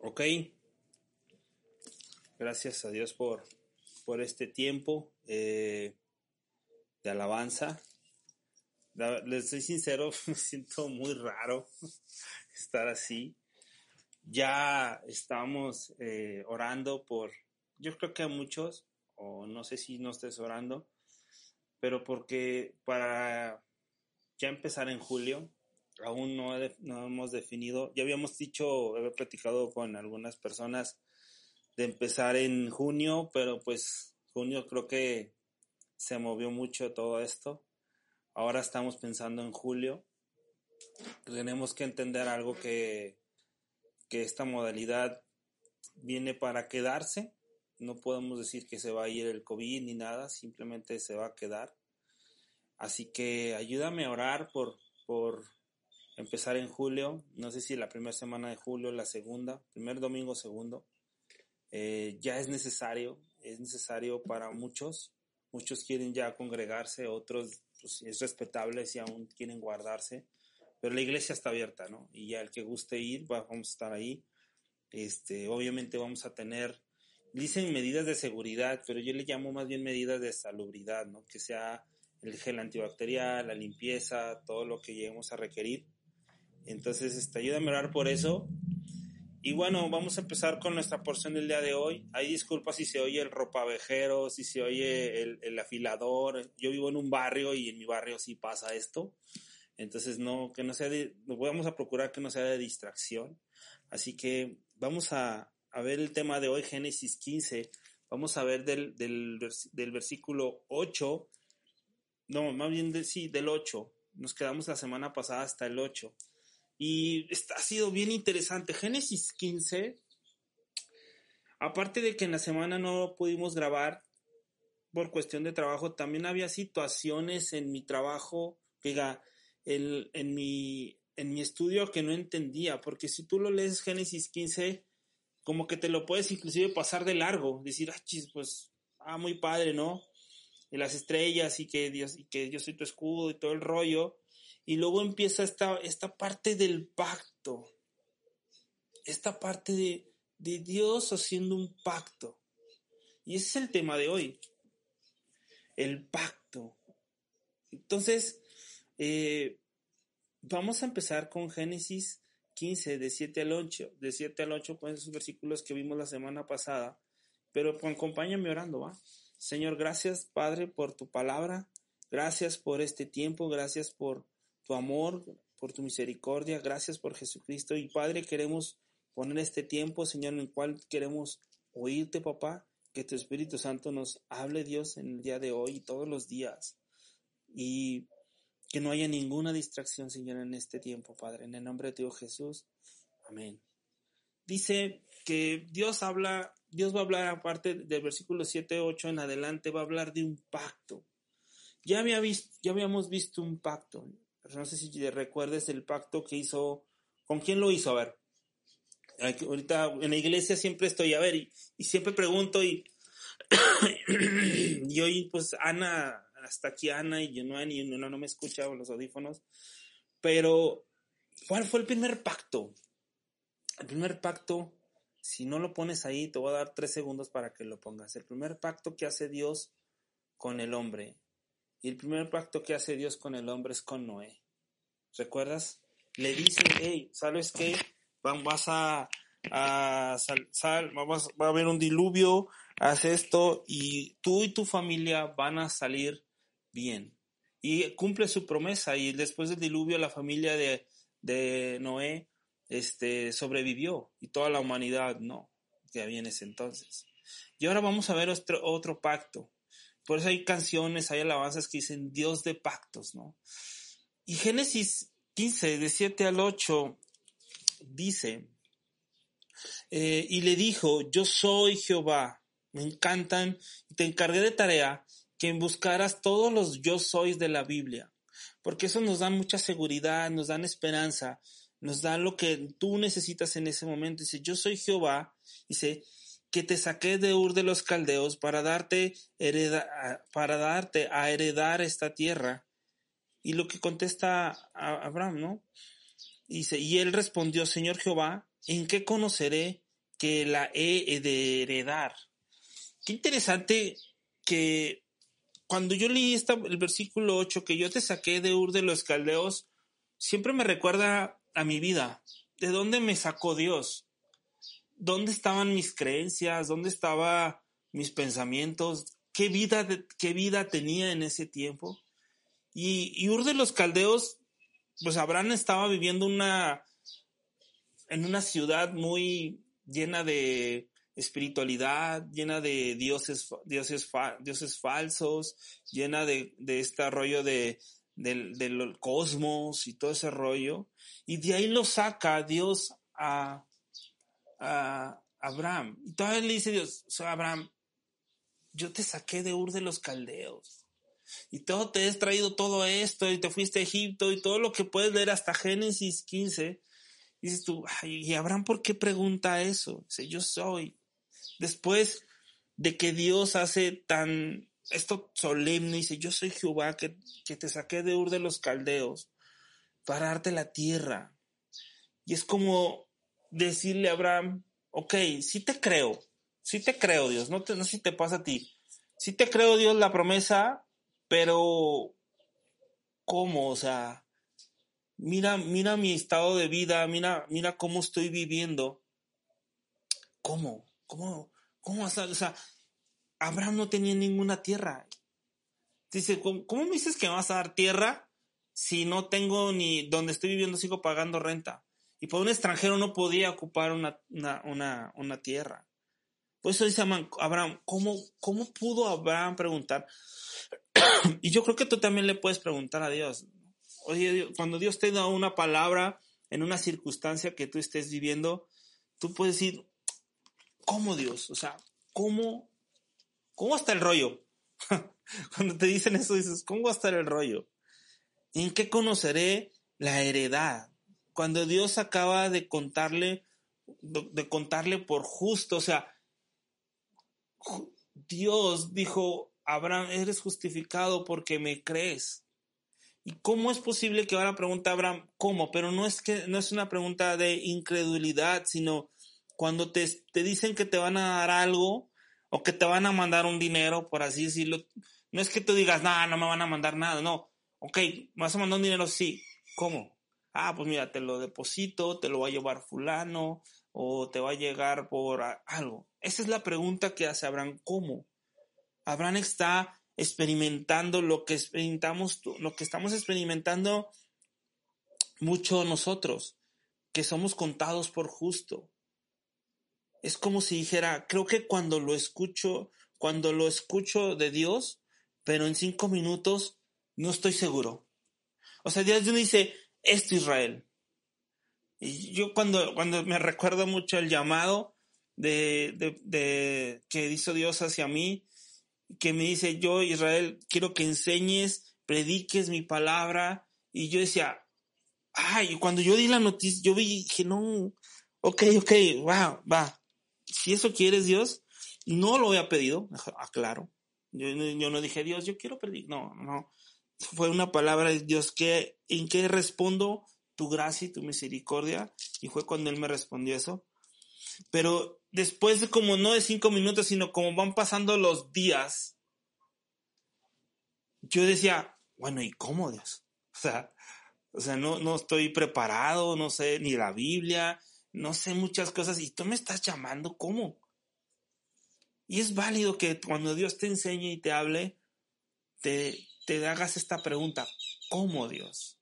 Ok. Gracias a Dios por, por este tiempo eh, de alabanza. La- Les soy sincero, me siento muy raro estar así. Ya estamos eh, orando por, yo creo que a muchos, o no sé si no estés orando, pero porque para ya empezar en julio, aún no, he- no hemos definido, ya habíamos dicho, había platicado con algunas personas de empezar en junio, pero pues junio creo que se movió mucho todo esto. Ahora estamos pensando en julio. Tenemos que entender algo que, que esta modalidad viene para quedarse. No podemos decir que se va a ir el COVID ni nada, simplemente se va a quedar. Así que ayúdame a orar por, por empezar en julio. No sé si la primera semana de julio, la segunda, primer domingo, segundo. Eh, ya es necesario, es necesario para muchos. Muchos quieren ya congregarse, otros pues, es respetable si aún quieren guardarse. Pero la iglesia está abierta, ¿no? Y ya el que guste ir, va- vamos a estar ahí. Este, obviamente vamos a tener, dicen medidas de seguridad, pero yo le llamo más bien medidas de salubridad, ¿no? Que sea el gel antibacterial, la limpieza, todo lo que lleguemos a requerir. Entonces, este, ayúdame a orar por eso. Y bueno, vamos a empezar con nuestra porción del día de hoy. Hay disculpas si se oye el ropavejero, si se oye el, el afilador. Yo vivo en un barrio y en mi barrio sí pasa esto. Entonces, no, que no sea de, vamos a procurar que no sea de distracción. Así que vamos a, a ver el tema de hoy, Génesis 15. Vamos a ver del, del, del versículo 8, no, más bien sí, del 8. Nos quedamos la semana pasada hasta el 8. Y está, ha sido bien interesante. Génesis 15, aparte de que en la semana no pudimos grabar por cuestión de trabajo, también había situaciones en mi trabajo, diga, el- en, mi, en mi estudio que no entendía, porque si tú lo lees Génesis 15, como que te lo puedes inclusive pasar de largo, decir, ah, chis, pues, ah, muy padre, ¿no? Y las estrellas y que Dios, y que yo soy tu escudo y todo el rollo. Y luego empieza esta, esta parte del pacto. Esta parte de, de Dios haciendo un pacto. Y ese es el tema de hoy. El pacto. Entonces, eh, vamos a empezar con Génesis 15, de 7 al 8. De 7 al 8, con esos versículos que vimos la semana pasada. Pero pues, acompáñame orando, ¿va? Señor, gracias, Padre, por tu palabra. Gracias por este tiempo. Gracias por tu amor, por tu misericordia. Gracias por Jesucristo. Y Padre, queremos poner este tiempo, Señor, en el cual queremos oírte, papá. Que tu Espíritu Santo nos hable, Dios, en el día de hoy y todos los días. Y que no haya ninguna distracción, Señor, en este tiempo, Padre. En el nombre de Dios Jesús. Amén. Dice que Dios habla, Dios va a hablar aparte del versículo 7, 8 en adelante, va a hablar de un pacto. Ya, había visto, ya habíamos visto un pacto. No sé si te recuerdes el pacto que hizo. ¿Con quién lo hizo? A ver. Ahorita en la iglesia siempre estoy a ver y, y siempre pregunto y, y hoy pues Ana, hasta aquí Ana y no, ni no, no me escucha con los audífonos. Pero, ¿cuál fue el primer pacto? El primer pacto, si no lo pones ahí, te voy a dar tres segundos para que lo pongas. El primer pacto que hace Dios con el hombre. Y el primer pacto que hace Dios con el hombre es con Noé. ¿Recuerdas? Le dice, hey, ¿sabes qué? Vas a, a sal- vamos- va a haber un diluvio, haz esto y tú y tu familia van a salir bien. Y cumple su promesa y después del diluvio la familia de, de Noé este, sobrevivió y toda la humanidad no, ya había en ese entonces. Y ahora vamos a ver otro, otro pacto. Por eso hay canciones, hay alabanzas que dicen Dios de pactos, ¿no? Y Génesis 15, de 7 al 8, dice, eh, y le dijo, yo soy Jehová, me encantan, te encargué de tarea que buscaras todos los yo sois de la Biblia, porque eso nos da mucha seguridad, nos dan esperanza, nos da lo que tú necesitas en ese momento. Dice, yo soy Jehová, dice, que te saqué de Ur de los Caldeos para darte, para darte a heredar esta tierra. Y lo que contesta Abraham, ¿no? Dice, y él respondió, Señor Jehová, ¿en qué conoceré que la he de heredar. Qué interesante que cuando yo leí esta, el versículo 8, que yo te saqué de Ur de los Caldeos, siempre me recuerda a mi vida. ¿De dónde me sacó Dios? ¿Dónde estaban mis creencias? ¿Dónde estaban mis pensamientos? ¿Qué vida, qué vida tenía en ese tiempo? Y, y Ur de los Caldeos, pues Abraham estaba viviendo una, en una ciudad muy llena de espiritualidad, llena de dioses, dioses, dioses falsos, llena de, de este rollo de, del, cosmos y todo ese rollo. Y de ahí lo saca Dios a, a Abraham. Y todavía le dice Dios, Abraham, yo te saqué de Ur de los Caldeos. Y todo te he traído todo esto y te fuiste a Egipto y todo lo que puedes leer hasta Génesis 15 dices tú, ¿y Abraham por qué pregunta eso? Dice, yo soy. Después de que Dios hace tan esto solemne, dice, yo soy Jehová que, que te saqué de Ur de los Caldeos para darte la tierra. Y es como decirle a Abraham, ok, sí te creo, sí te creo Dios, no, sé si te pasa a ti, sí te creo Dios la promesa, pero ¿cómo? O sea, mira, mira mi estado de vida, mira, mira cómo estoy viviendo. ¿Cómo? ¿Cómo? ¿Cómo? O sea, Abraham no tenía ninguna tierra. Dice, ¿cómo, me dices que me vas a dar tierra si no tengo ni donde estoy viviendo, sigo pagando renta? Y por un extranjero no podía ocupar una, una, una, tierra. Por eso dice Abraham, ¿cómo, ¿cómo pudo Abraham preguntar? y yo creo que tú también le puedes preguntar a Dios, Oye, cuando Dios te da una palabra en una circunstancia que tú estés viviendo, tú puedes decir, ¿cómo Dios? O sea, ¿cómo? ¿Cómo está el rollo? cuando te dicen eso, dices, ¿cómo va a estar el rollo? ¿En qué conoceré la heredad? Cuando Dios acaba de contarle, de contarle por justo, o sea, Dios dijo, Abraham, eres justificado porque me crees. ¿Y cómo es posible que ahora pregunta Abraham cómo? Pero no es que no es una pregunta de incredulidad, sino cuando te, te dicen que te van a dar algo o que te van a mandar un dinero, por así decirlo, no es que tú digas, no, no me van a mandar nada, no. Ok, ¿me vas a mandar un dinero? Sí. ¿Cómo? Ah, pues mira, te lo deposito, te lo va a llevar fulano o te va a llegar por algo. Esa es la pregunta que hace Abraham, ¿cómo? Abraham está experimentando lo que experimentamos, lo que estamos experimentando mucho nosotros, que somos contados por justo. Es como si dijera, creo que cuando lo escucho, cuando lo escucho de Dios, pero en cinco minutos no estoy seguro. O sea, Dios dice, esto Israel. Y yo cuando, cuando me recuerdo mucho el llamado de, de, de que hizo Dios hacia mí, que me dice, yo Israel, quiero que enseñes, prediques mi palabra. Y yo decía, ay, cuando yo di la noticia, yo vi, dije, no, ok, ok, va, va. Si eso quieres, Dios, no lo había pedido, aclaro. Yo, yo no dije, Dios, yo quiero pedir, no, no. Fue una palabra de Dios que, en que respondo tu gracia y tu misericordia. Y fue cuando Él me respondió eso. Pero después de como no de cinco minutos, sino como van pasando los días, yo decía, bueno, ¿y cómo Dios? O sea, o sea, no, no estoy preparado, no sé ni la Biblia, no sé muchas cosas y tú me estás llamando, ¿cómo? Y es válido que cuando Dios te enseñe y te hable, te, te hagas esta pregunta, ¿cómo Dios?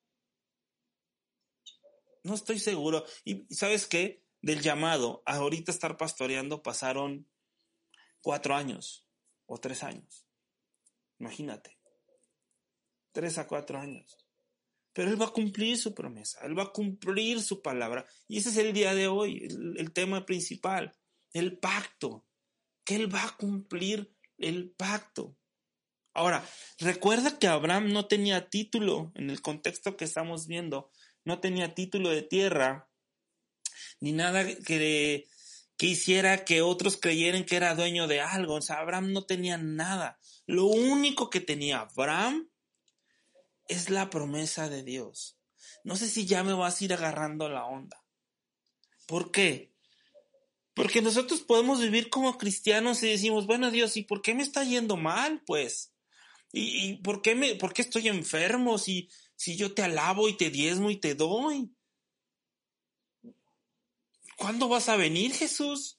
No estoy seguro. Y sabes qué? del llamado a ahorita estar pastoreando pasaron cuatro años o tres años. Imagínate. Tres a cuatro años. Pero Él va a cumplir su promesa, Él va a cumplir su palabra. Y ese es el día de hoy, el, tema principal, el pacto, que Él va a cumplir el pacto. Ahora, recuerda que Abraham no tenía título en el contexto que estamos viendo, no tenía título de tierra ni nada que, que hiciera que otros creyeran que era dueño de algo. O sea, Abraham no tenía nada. Lo único que tenía Abraham es la promesa de Dios. No sé si ya me vas a ir agarrando la onda. ¿Por qué? Porque nosotros podemos vivir como cristianos y decimos, bueno Dios, ¿y por qué me está yendo mal? Pues, ¿y, por, qué me, por qué estoy enfermo si, si yo te alabo y te diezmo y te doy? ¿Cuándo vas a venir, Jesús?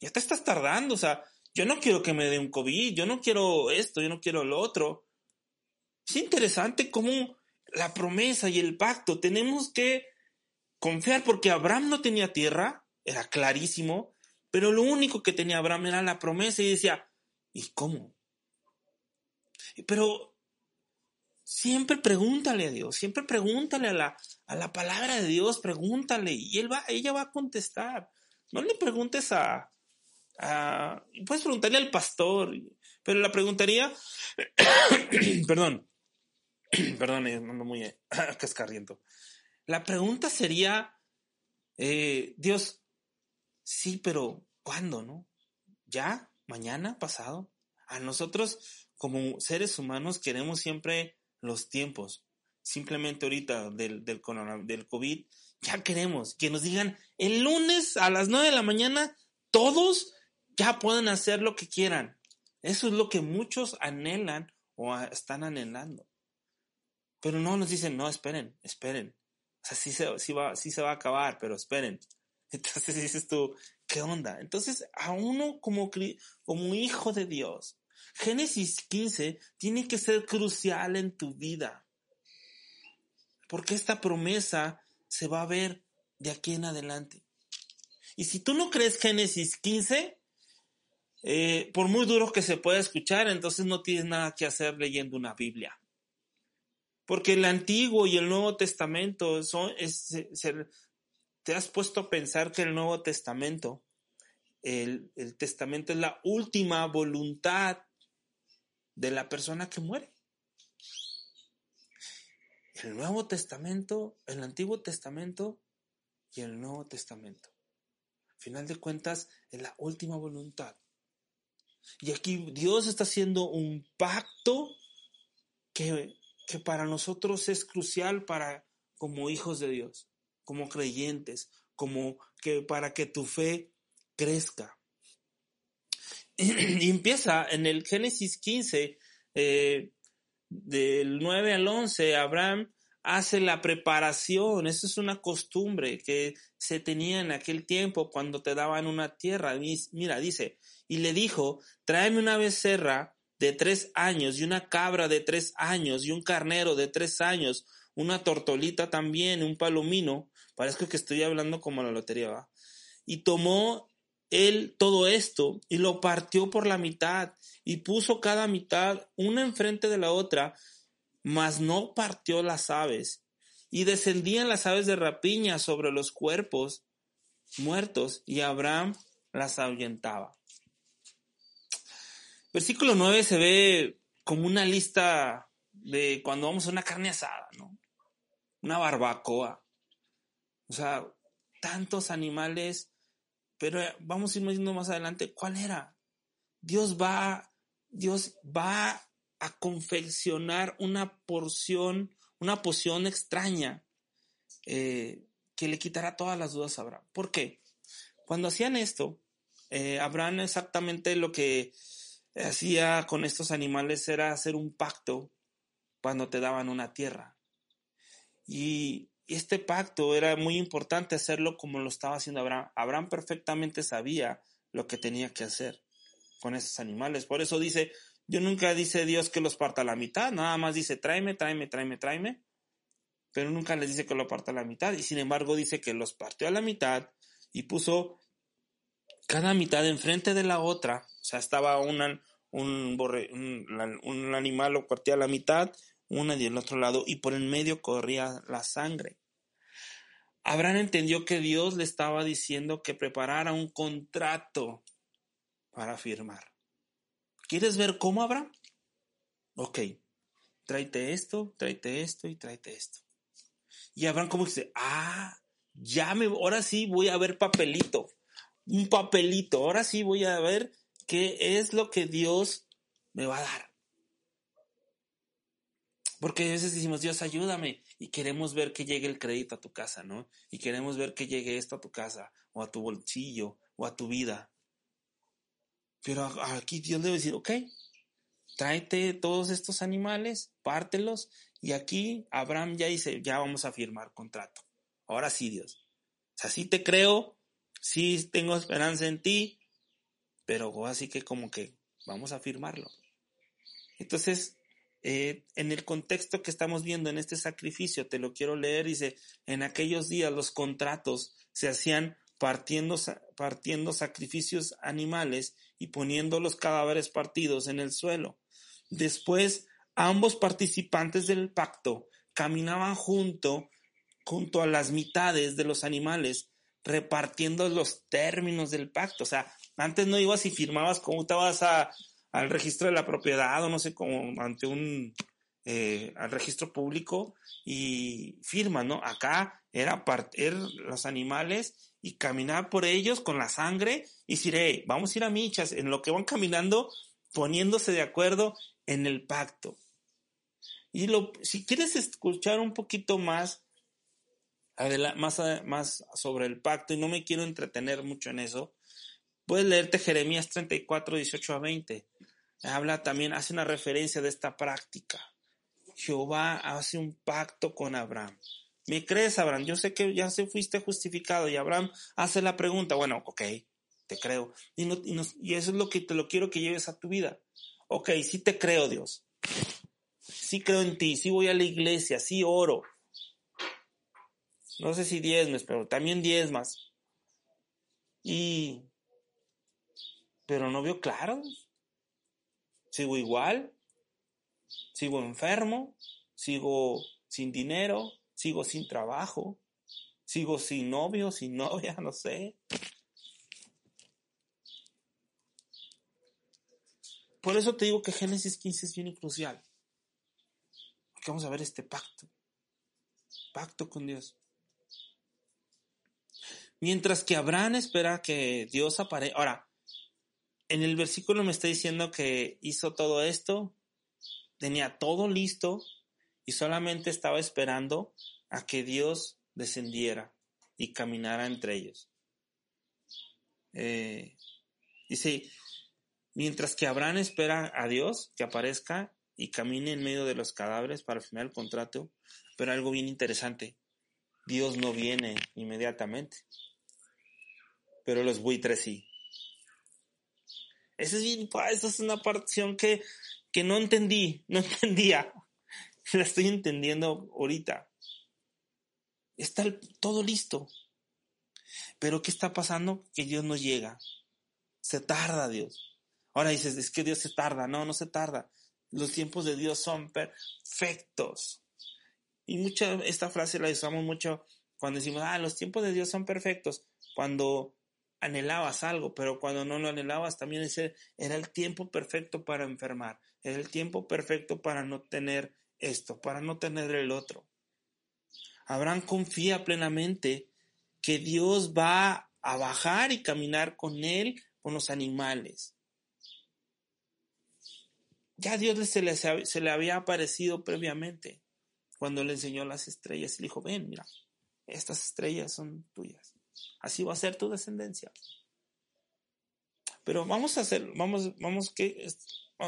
Ya te estás tardando, o sea, yo no quiero que me dé un COVID, yo no quiero esto, yo no quiero lo otro. Es interesante cómo la promesa y el pacto tenemos que confiar porque Abraham no tenía tierra, era clarísimo, pero lo único que tenía Abraham era la promesa y decía, ¿y cómo? Pero siempre pregúntale a Dios, siempre pregúntale a la, a la palabra de Dios, pregúntale y él va, ella va a contestar. No le preguntes a, puedes preguntarle al pastor, pero la preguntaría, perdón, perdón, ando muy cascarriento. La pregunta sería, eh, Dios, sí, pero ¿cuándo, no? ¿Ya? ¿Mañana? ¿Pasado? A nosotros, como seres humanos, queremos siempre los tiempos. Simplemente ahorita del, del, COVID, ya queremos que nos digan el lunes a las 9 de la mañana, todos ya pueden hacer lo que quieran. Eso es lo que muchos anhelan o están anhelando. Pero no nos dicen, no, esperen, esperen. O sea, sí se, va, sí se va a acabar, pero esperen. Entonces dices tú, ¿qué onda? Entonces, a uno como, como hijo de Dios, Génesis 15 tiene que ser crucial en tu vida. Porque esta promesa se va a ver de aquí en adelante. Y si tú no crees Génesis 15, eh, por muy duro que se pueda escuchar, entonces no tienes nada que hacer leyendo una Biblia. Porque el Antiguo y el Nuevo Testamento son, te has puesto a pensar que el Nuevo Testamento, el Testamento es la última voluntad de la persona que muere. El Nuevo Testamento, el Antiguo Testamento y el Nuevo Testamento. Al final de cuentas, es la última voluntad. Y aquí Dios está haciendo un pacto que, que para nosotros es crucial para como hijos de Dios, como creyentes, como que para que tu fe crezca. y empieza en el Génesis 15, eh, del 9 al 11, Abraham hace la preparación. Esa es una costumbre que se tenía en aquel tiempo cuando te daban una tierra. Mira, dice, y le dijo, tráeme una becerra de tres años y una cabra de tres años y un carnero de tres años, una tortolita también, un palomino. Parece que estoy hablando como la lotería, ¿va? Y tomó él todo esto y lo partió por la mitad y puso cada mitad una enfrente de la otra, mas no partió las aves. Y descendían las aves de rapiña sobre los cuerpos muertos y Abraham las ahuyentaba. Versículo 9 se ve como una lista de cuando vamos a una carne asada, ¿no? Una barbacoa. O sea, tantos animales pero eh, vamos a ir más adelante cuál era. Dios va, Dios va a confeccionar una porción, una poción extraña eh, que le quitará todas las dudas a Abraham. ¿Por qué? Cuando hacían esto, eh, Abraham exactamente lo que hacía con estos animales era hacer un pacto cuando te daban una tierra. Y este pacto era muy importante hacerlo como lo estaba haciendo Abraham. Abraham perfectamente sabía lo que tenía que hacer con esos animales. Por eso dice, yo nunca dice Dios que los parta a la mitad, nada más dice tráeme, tráeme, tráeme, tráeme, pero nunca les dice que lo parta a la mitad. Y sin embargo dice que los partió a la mitad y puso cada mitad enfrente de la otra. O sea, estaba un, un animal lo partía a la mitad, una y el otro lado, y por el medio corría la sangre. Abraham entendió que Dios le estaba diciendo que preparara un contrato para firmar. ¿Quieres ver cómo, Abraham? Ok, tráete esto, tráete esto y tráete esto. Y Abraham como dice, ah, ya me, ahora sí voy a ver papelito, un papelito, ahora sí voy a ver qué es lo que Dios me va a dar. Porque a veces decimos, Dios, ayúdame. y queremos ver que llegue el crédito a tu casa, ¿no? Y queremos ver que llegue esto a tu casa, o a tu bolsillo, o a tu vida. Pero aquí Dios debe decir, ok, tráete todos estos animales, pártelos, y aquí Abraham ya dice, ya vamos a firmar contrato. Ahora sí, Dios. O sea, sí te creo, sí tengo esperanza en ti, pero así que como que vamos a firmarlo. Entonces, eh, en el contexto que estamos viendo en este sacrificio, te lo quiero leer, dice, en aquellos días los contratos se hacían partiendo, partiendo sacrificios animales y poniendo los cadáveres partidos en el suelo. Después, ambos participantes del pacto caminaban junto, junto a las mitades de los animales, repartiendo los términos del pacto. O sea, antes no ibas y firmabas como te vas a, al registro de la propiedad o no sé, como ante un, eh, al registro público y firma, ¿no? Acá era partir los animales y caminar por ellos con la sangre y decir, vamos a ir a michas, en lo que van caminando, poniéndose de acuerdo en el pacto. Y lo, si quieres escuchar un poquito más, más, más sobre el pacto, y no me quiero entretener mucho en eso, puedes leerte Jeremías 34, 18 a 20. Habla también, hace una referencia de esta práctica. Jehová hace un pacto con Abraham. ¿Me crees, Abraham? Yo sé que ya se fuiste justificado y Abraham hace la pregunta, bueno, ok, te creo. Y, y eso es lo que te lo quiero que lleves a tu vida. Ok, sí te creo, Dios. Sí creo en ti, sí voy a la iglesia, sí oro. No sé si diezmes, pero también diezmas. Y... Pero no veo claro. Sigo igual. Sigo enfermo. Sigo sin dinero. Sigo sin trabajo. Sigo sin novio, sin novia, no sé. Por eso te digo que Génesis 15 es bien crucial. Porque vamos a ver este pacto. Pacto con Dios. Mientras que Abraham espera que Dios aparezca. Ahora, en el versículo me está diciendo que hizo todo esto, tenía todo listo y solamente estaba esperando a que Dios descendiera y caminara entre ellos. Eh, dice, Mientras que Abraham espera a Dios que aparezca y camine en medio de los cadáveres para firmar el contrato, pero algo bien interesante, Dios no viene inmediatamente, pero los buitres sí. Esa es, bien, es una porción que, que no entendí, no entendía. La estoy entendiendo ahorita. Está todo listo. Pero ¿qué está pasando? Que Dios no llega. Se tarda Dios. Ahora dices, es que Dios se tarda. No, no se tarda. Los tiempos de Dios son perfectos. Y mucha, esta frase la usamos mucho cuando decimos, ah, los tiempos de Dios son perfectos. Cuando anhelabas algo, pero cuando no lo anhelabas también ese era el tiempo perfecto para enfermar. Era el tiempo perfecto para no tener esto, para no tener el otro. Abraham confía plenamente que Dios va a bajar y caminar con él, con los animales ya Dios se le, se le había aparecido previamente cuando le enseñó las estrellas y le dijo, ven, mira, estas estrellas son tuyas. Así va a ser tu descendencia. Pero vamos a hacer, vamos, vamos que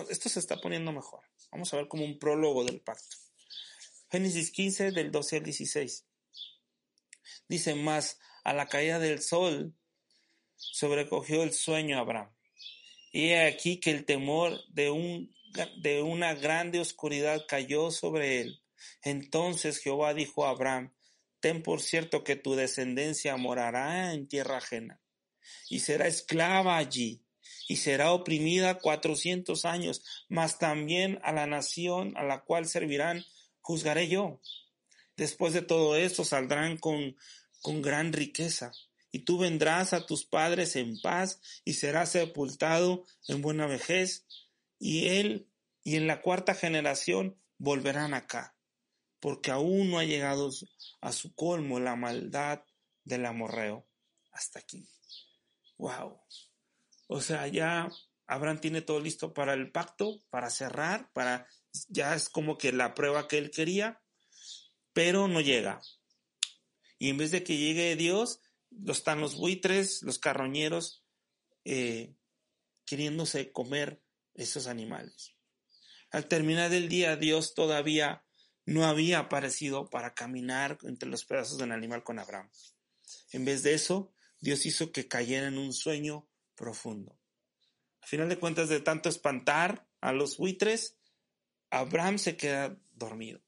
esto se está poniendo mejor. Vamos a ver como un prólogo del pacto. Génesis 15 del 12 al 16. Dice más, a la caída del sol sobrecogió el sueño Abraham. Y he aquí que el temor de un de una grande oscuridad cayó sobre él. Entonces Jehová dijo a Abraham, ten por cierto que tu descendencia morará en tierra ajena, y será esclava allí, y será oprimida cuatrocientos años, mas también a la nación a la cual servirán juzgaré yo. Después de todo esto saldrán con, con gran riqueza, y tú vendrás a tus padres en paz, y serás sepultado en buena vejez, y él y en la cuarta generación volverán acá, porque aún no ha llegado a su colmo la maldad del amorreo. Hasta aquí. Wow. O sea, ya Abraham tiene todo listo para el pacto, para cerrar, para ya es como que la prueba que él quería. pero no llega. Y en vez de que llegue Dios, están los buitres, los carroñeros, eh, queriéndose comer esos animales. Al terminar el día, Dios todavía no había aparecido para caminar entre los pedazos del animal con Abraham. En vez de eso, Dios hizo que cayera en un sueño profundo. Al final de cuentas, de tanto espantar a los buitres, Abraham se queda dormido.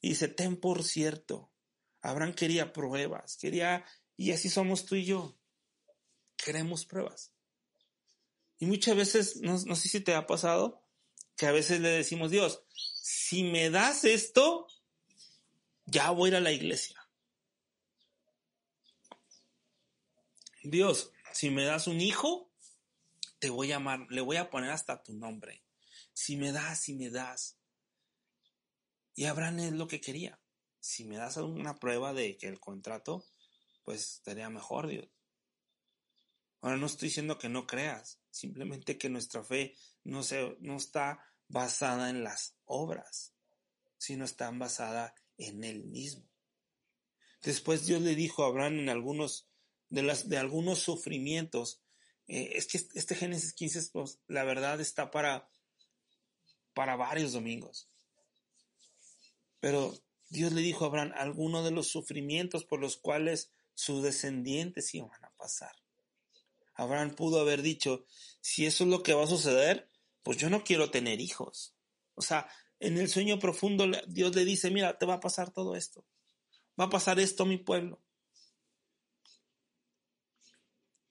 Y dice, ten por cierto, Abraham quería pruebas, quería, y así somos tú y yo, queremos pruebas. Y muchas veces, no, no sé si te ha pasado, que a veces le decimos, Dios, si me das esto, ya voy a ir a la iglesia. Dios, si me das un hijo, te voy a llamar, le voy a poner hasta tu nombre. Si me das, si me das. Y Abraham es lo que quería. Si me das una prueba de que el contrato, pues estaría mejor, Dios. Ahora no estoy diciendo que no creas, simplemente que nuestra fe no, se, no está basada en las obras, sino está basada en Él mismo. Después Dios le dijo a Abraham en algunos de, las, algunos sufrimientos, eh, es que este Génesis 15, pues, la verdad está para, para varios domingos. Pero Dios le dijo a Abraham algunos de los sufrimientos por los cuales sus descendientes iban a pasar. Abraham pudo haber dicho, si eso es lo que va a suceder, pues yo no quiero tener hijos. O sea, en el sueño profundo Dios le dice, mira, te va a pasar todo esto. Va a pasar esto a mi pueblo.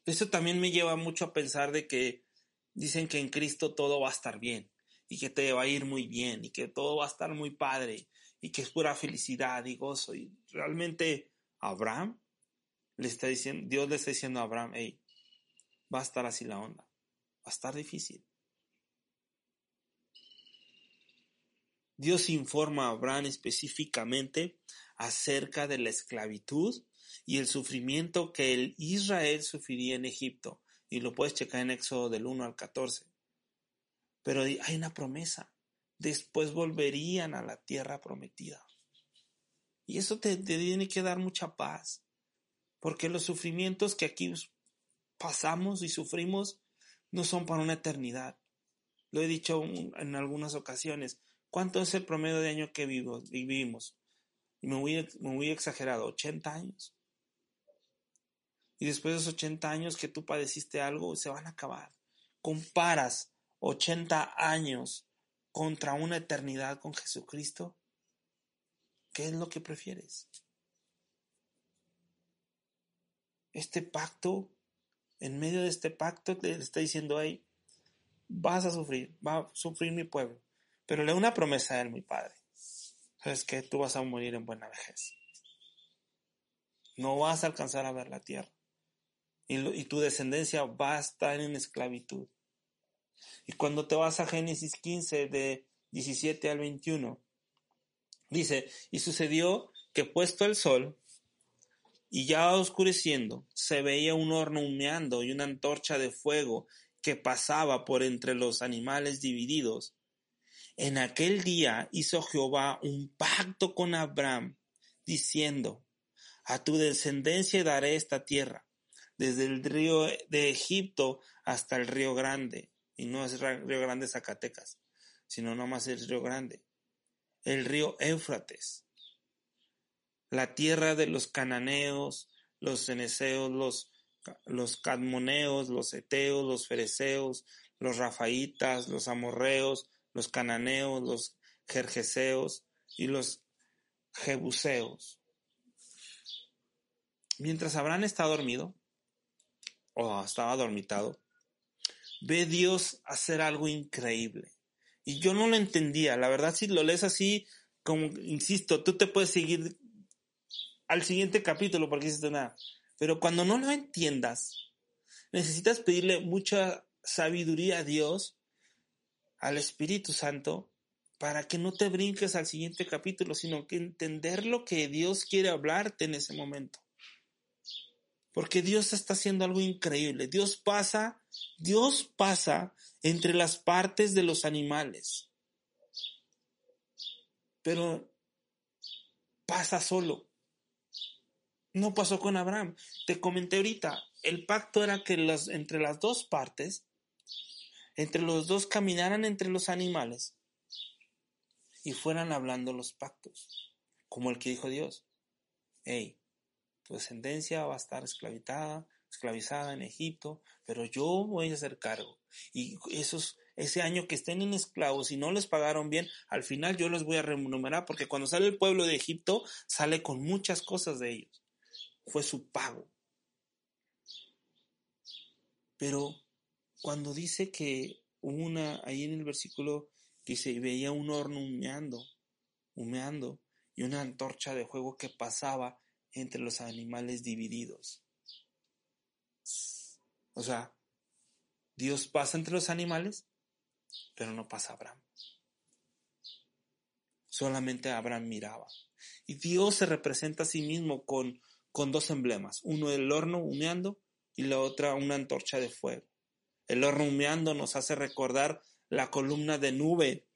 Eso también me lleva mucho a pensar de que dicen que en Cristo todo va a estar bien y que te va a ir muy bien y que todo va a estar muy padre y que es pura felicidad y gozo. Y realmente Abraham le está diciendo, Dios le está diciendo a Abraham, hey, va a estar así la onda, va a estar difícil. Dios informa a Abraham específicamente acerca de la esclavitud y el sufrimiento que el Israel sufriría en Egipto. Y lo puedes checar en Éxodo del 1 al 14. Pero hay una promesa. Después volverían a la tierra prometida. Y eso te, te tiene que dar mucha paz. Porque los sufrimientos que aquí pasamos y sufrimos no son para una eternidad. Lo he dicho en algunas ocasiones. ¿Cuánto es el promedio de año que vivimos? Y me voy, me voy exagerado, 80 años. Y después de esos 80 años que tú padeciste algo, se van a acabar. Comparas 80 años contra una eternidad con Jesucristo. ¿Qué es lo que prefieres? Este pacto, en medio de este pacto, te está diciendo ahí, vas a sufrir, va a sufrir mi pueblo. Pero le una promesa a él, mi padre. Sabes que tú vas a morir en buena vejez. No vas a alcanzar a ver la tierra. Y, tu descendencia va a estar en esclavitud. Y cuando te vas a Génesis 15 de 17 al 21, dice, y sucedió que puesto el sol, y ya oscureciendo, se veía un horno humeando y una antorcha de fuego que pasaba por entre los animales divididos, en aquel día hizo Jehová un pacto con Abraham, diciendo, a tu descendencia daré esta tierra, desde el río de Egipto hasta el río Grande, y no es río Grande Zacatecas, sino nomás el río Grande, el río Éufrates, la tierra de los cananeos, los ceneseos, los, los cadmoneos, los eteos, los fereceos, los rafaitas, los amorreos, los cananeos, los jerjeseos y los jebuseos. Mientras Abraham está dormido, o estaba dormitado, ve Dios hacer algo increíble. Y yo no lo entendía. La verdad, si lo lees así, como insisto, tú te puedes seguir al siguiente capítulo porque hiciste nada. Pero cuando no lo entiendas, necesitas pedirle mucha sabiduría a Dios al Espíritu Santo para que no te brinques al siguiente capítulo, sino que entender lo que Dios quiere hablarte en ese momento. Porque Dios está haciendo algo increíble. Dios pasa, Dios pasa entre las partes de los animales. Pero pasa solo. No pasó con Abraham. Te comenté ahorita, el pacto era que entre las dos partes, entre los dos caminaran entre los animales y fueran hablando los pactos, como el que dijo Dios. Hey, tu descendencia va a estar esclavizada, esclavizada en Egipto, pero yo voy a hacer cargo. Y esos, ese año que estén en esclavos y no les pagaron bien, al final yo les voy a remunerar porque cuando sale el pueblo de Egipto, sale con muchas cosas de ellos. Fue su pago. Pero cuando dice que una, ahí en el versículo dice, y veía un horno humeando, humeando, y una antorcha de fuego que pasaba entre los animales divididos. O sea, Dios pasa entre los animales, pero no pasa Abraham. Solamente Abraham miraba. Y Dios se representa a sí mismo con, con dos emblemas. Uno el horno humeando y la otra una antorcha de fuego. El horno humeando nos hace recordar la columna de nube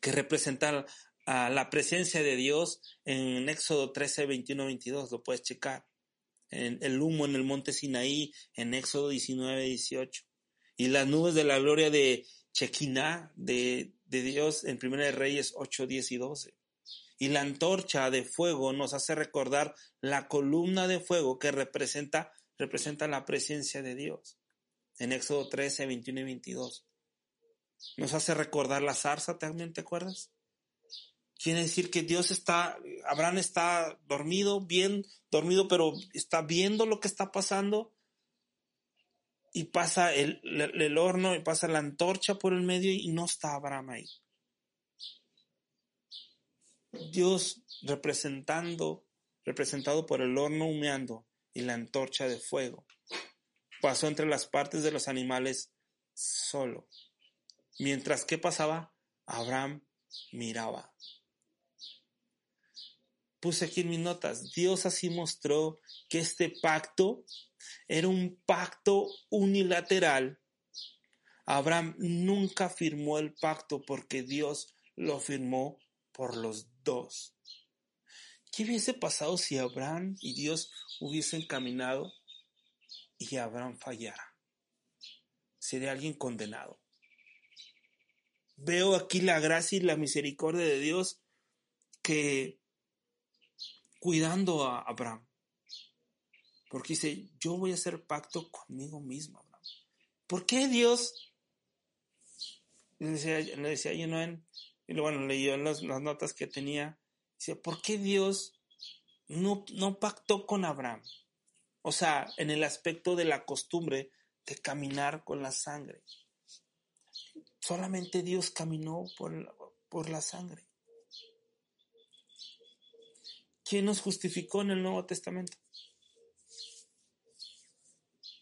que representa la presencia de Dios en Éxodo 13, 21, 22. Lo puedes checar. El humo en el monte Sinaí en Éxodo 19, 18. Y las nubes de la gloria de Chequiná, de, de Dios en Primera de Reyes 8, 10 y 12. Y la antorcha de fuego nos hace recordar la columna de fuego que representa, representa la presencia de Dios. En Éxodo 13, 21 y 22. Nos hace recordar la zarza, ¿también te acuerdas? Quiere decir que Dios está, Abraham está dormido, bien dormido, pero está viendo lo que está pasando y pasa el, el, horno y pasa la antorcha por el medio y no está Abraham ahí. Dios representando, representado por el horno humeando y la antorcha de fuego, pasó entre las partes de los animales solo. Mientras que pasaba, Abraham miraba. Puse aquí en mis notas, Dios así mostró que este pacto era un pacto unilateral. Abraham nunca firmó el pacto porque Dios lo firmó por los dos. ¿Qué hubiese pasado si Abraham y Dios hubiesen caminado y Abraham fallara? Sería alguien condenado. Veo aquí la gracia y la misericordia de Dios que cuidando a Abraham. Porque dice, yo voy a hacer pacto conmigo mismo, Abraham. ¿Por qué Dios? Le decía, le decía yo, en, y bueno, leyó en las, notas que tenía, dice, ¿por qué Dios no, no pactó con Abraham? O sea, en el aspecto de la costumbre de caminar con la sangre. Solamente Dios caminó por, por la sangre. ¿Quién nos justificó en el Nuevo Testamento?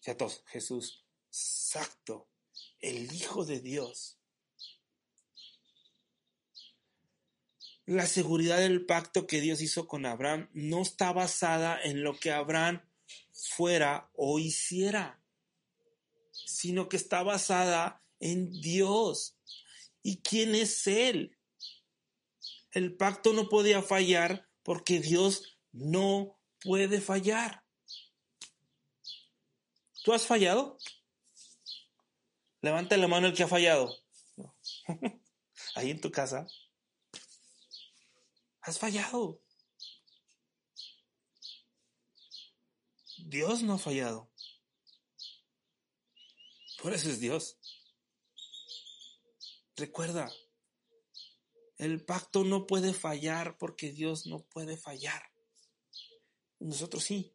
Ya todos, Jesús, exacto, el Hijo de Dios. La seguridad del pacto que Dios hizo con Abraham no está basada en lo que Abraham fuera o hiciera, sino que está basada en Dios. ¿Y quién es Él? El pacto no podía fallar porque Dios no puede fallar. ¿Tú has fallado? Levanta la mano el que ha fallado. Ahí en tu casa. Has fallado. Dios no ha fallado. Por eso es Dios. Recuerda, el pacto no puede fallar porque Dios no puede fallar. Nosotros sí.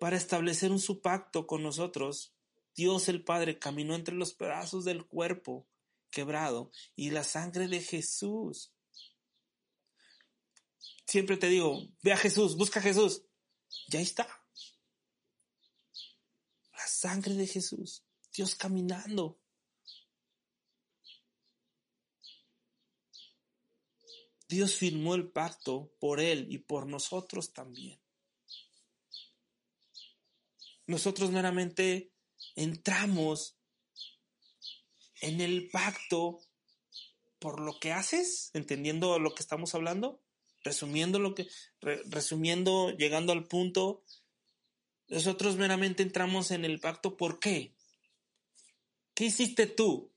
Para establecer un su pacto con nosotros, Dios el Padre caminó entre los pedazos del cuerpo quebrado y la sangre de Jesús. Siempre te digo, ve a Jesús, busca a Jesús. Ya está. La sangre de Jesús. Dios caminando. Dios firmó el pacto por Él y por nosotros también. Nosotros meramente entramos en el pacto por lo que haces, entendiendo lo que estamos hablando, resumiendo lo que, resumiendo, llegando al punto, nosotros meramente entramos en el pacto, ¿por qué? ¿Qué hiciste tú?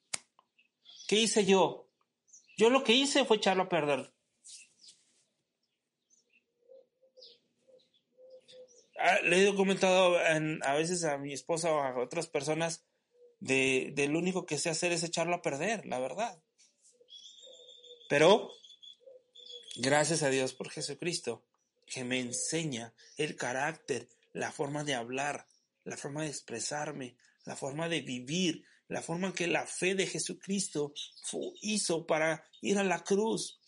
¿Qué hice yo? Yo lo que hice fue echarlo a perder. Ah, le he comentado a veces a mi esposa o a otras personas de, de lo único que sé hacer es echarlo a perder, la verdad. Pero, gracias a Dios por Jesucristo, que me enseña el carácter, la forma de hablar, la forma de expresarme, la forma de vivir, la forma que la fe de Jesucristo hizo para ir a la cruz.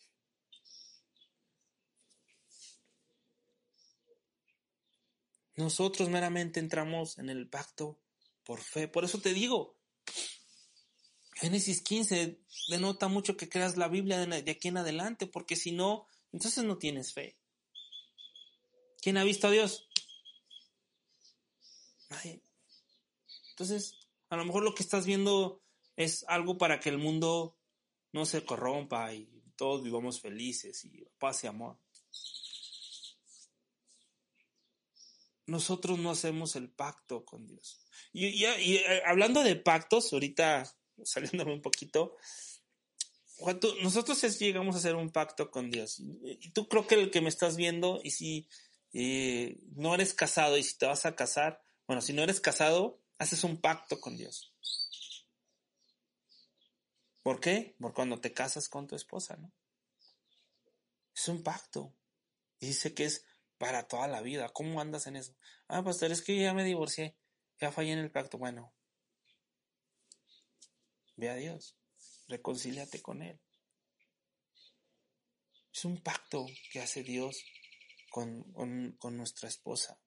Nosotros meramente entramos en el pacto por fe. Por eso te digo, Génesis 15 denota mucho que creas la Biblia de aquí en adelante, porque si no, entonces no tienes fe. ¿Quién ha visto a Dios? Nadie. Entonces, a lo mejor lo que estás viendo es algo para que el mundo no se corrompa y todos vivamos felices y paz y amor. Nosotros no hacemos el pacto con Dios. Y, y eh, hablando de pactos, ahorita saliéndome un poquito, nosotros llegamos a hacer un pacto con Dios. Y tú creo que el que me estás viendo, y si eh, no eres casado y si te vas a casar, bueno, si no eres casado, haces un pacto con Dios. ¿Por qué? Por cuando te casas con tu esposa, ¿no? Es un pacto. Y dice que es para toda la vida. ¿Cómo andas en eso? Ah, pastor, es que ya me divorcié. Ya fallé en el pacto. Bueno, Ve a Dios, reconcíliate con Él. Es un pacto que hace Dios con, nuestra esposa.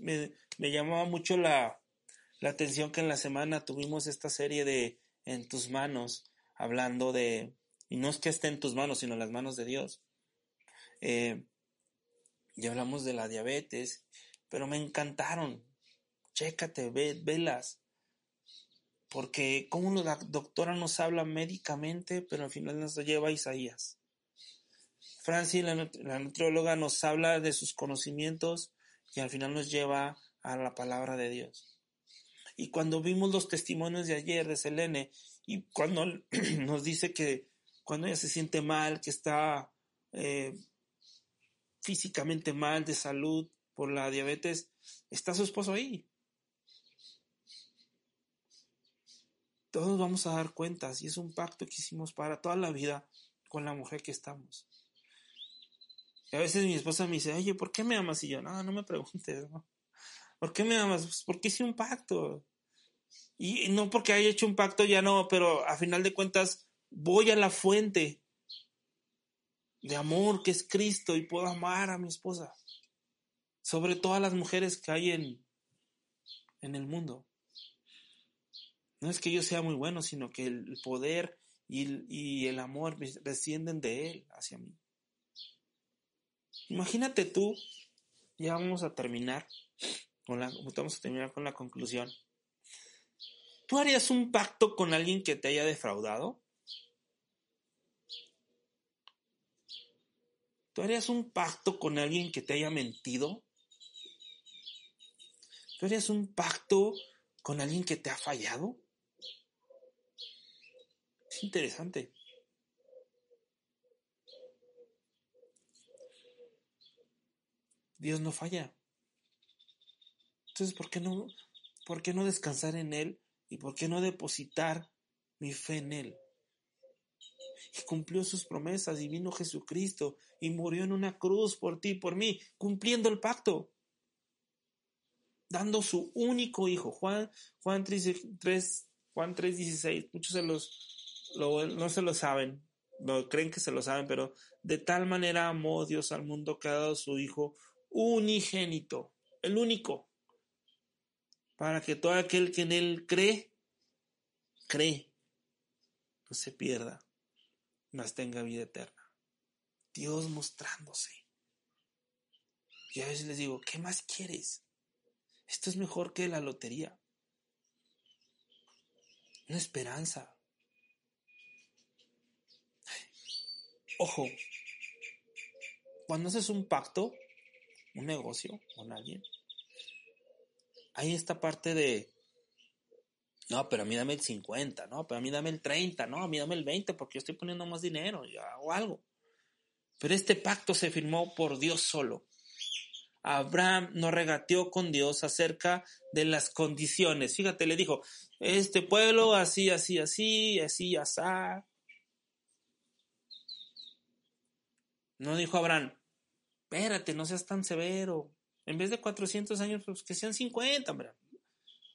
Me, llamaba mucho la, atención que en la semana tuvimos esta serie de En tus manos, hablando de, y no es que esté en tus manos, sino en las manos de Dios. Eh, y hablamos de la diabetes, pero me encantaron. Chécate, ve, velas. Porque como la doctora nos habla médicamente, pero al final nos lleva a Isaías. Francis, la, la nutrióloga, nos habla de sus conocimientos y al final nos lleva a la palabra de Dios. Y cuando vimos los testimonios de ayer de Selene, y cuando nos dice que cuando ella se siente mal, que está eh, físicamente mal de salud por la diabetes, está su esposo ahí. Todos vamos a dar cuentas y es un pacto que hicimos para toda la vida con la mujer que estamos. Y a veces mi esposa me dice, oye, ¿por qué me amas? Y yo, no, no me preguntes, ¿no? ¿Por qué me amas? Pues porque hice un pacto. Y no porque haya hecho un pacto, ya no, pero a final de cuentas voy a la fuente de amor que es Cristo y puedo amar a mi esposa. Sobre todas las mujeres que hay en, en el mundo. No es que yo sea muy bueno, sino que el poder y, el amor descienden de Él hacia mí. Imagínate tú, ya vamos a terminar con la, vamos a terminar con la conclusión. ¿Tú harías un pacto con alguien que te haya defraudado? ¿Tú harías un pacto con alguien que te haya mentido? ¿Tú harías un pacto con alguien que te ha fallado? Interesante. Dios no falla. Entonces, ¿por qué no, por qué no descansar en Él y por qué no depositar mi fe en Él? Y cumplió sus promesas y vino Jesucristo y murió en una cruz por ti y por mí, cumpliendo el pacto, dando su único hijo. Juan, Juan 3, Juan 3, muchos de los no se lo saben, no creen que se lo saben, pero de tal manera amó Dios al mundo que ha dado su Hijo unigénito, el único, para que todo aquel que en Él cree, cree, no se pierda, mas tenga vida eterna. Dios mostrándose. Y a veces les digo, ¿qué más quieres? Esto es mejor que la lotería. Una esperanza, Ojo, cuando haces un pacto, un negocio con alguien, hay esta parte de, no, pero a mí dame el 50, no, pero a mí dame el 30, no, a mí dame el 20 porque yo estoy poniendo más dinero o algo. Pero este pacto se firmó por Dios solo. Abraham no regateó con Dios acerca de las condiciones. Fíjate, le dijo, este pueblo así, así, así, así, así. No dijo Abraham, espérate, no seas tan severo. En vez de 400 años, pues que sean 50, hombre.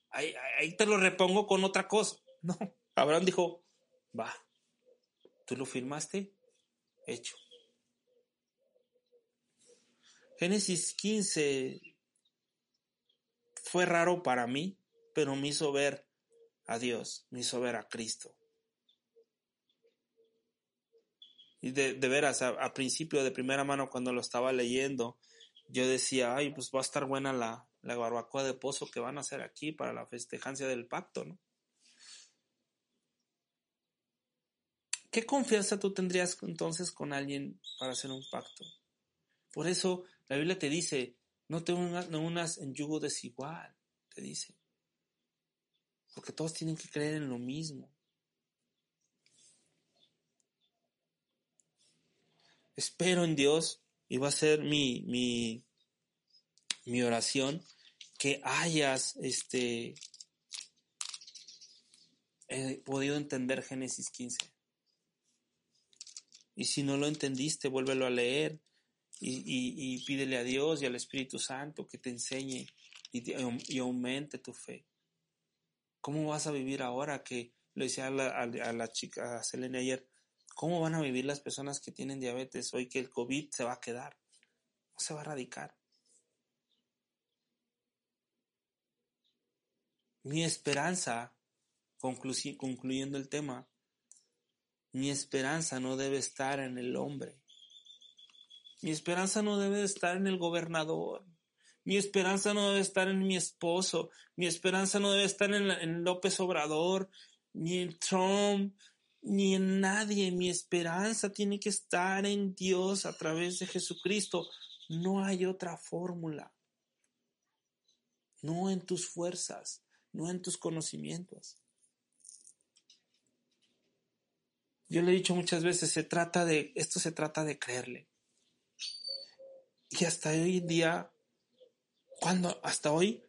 Ahí, ahí te lo repongo con otra cosa. No, Abraham dijo, va, tú lo firmaste, hecho. Génesis 15 fue raro para mí, pero me hizo ver a Dios, me hizo ver a Cristo. Y de, veras, a, principio de primera mano cuando lo estaba leyendo, yo decía, ay, pues va a estar buena la, la barbacoa de pozo que van a hacer aquí para la festejancia del pacto, ¿no? ¿Qué confianza tú tendrías entonces con alguien para hacer un pacto? Por eso la Biblia te dice, no te unas, en yugo desigual, te dice. Porque todos tienen que creer en lo mismo. Espero en Dios y va a ser mi, mi, mi oración que hayas este, podido entender Génesis 15. Y si no lo entendiste, vuélvelo a leer y, pídele a Dios y al Espíritu Santo que te enseñe y, y, aumente tu fe. ¿Cómo vas a vivir ahora que, lo decía a la, a la chica, a Selene ayer, ¿Cómo van a vivir las personas que tienen diabetes hoy que el COVID se va a quedar? No se va a erradicar. Mi esperanza, concluyendo el tema, mi esperanza no debe estar en el hombre. Mi esperanza no debe estar en el gobernador. Mi esperanza no debe estar en mi esposo. Mi esperanza no debe estar en, en López Obrador, ni en Trump, ni en nadie. Mi esperanza tiene que estar en Dios a través de Jesucristo. No hay otra fórmula. No en tus fuerzas, no en tus conocimientos. Yo le he dicho muchas veces, se trata de, esto se trata de creerle. Y hasta hoy día, cuando, hasta hoy,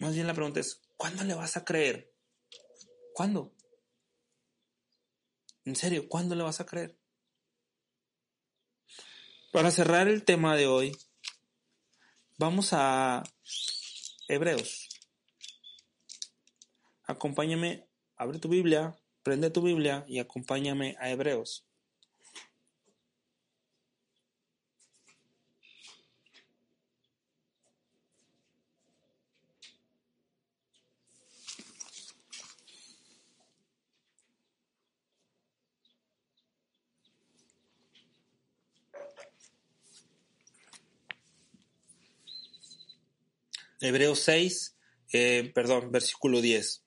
más bien la pregunta es, ¿cuándo le vas a creer? ¿Cuándo? En serio, ¿cuándo le vas a creer? Para cerrar el tema de hoy, vamos a Hebreos. Acompáñame, abre tu Biblia, prende tu Biblia y acompáñame a Hebreos. Hebreos 6, eh, perdón, versículo 10.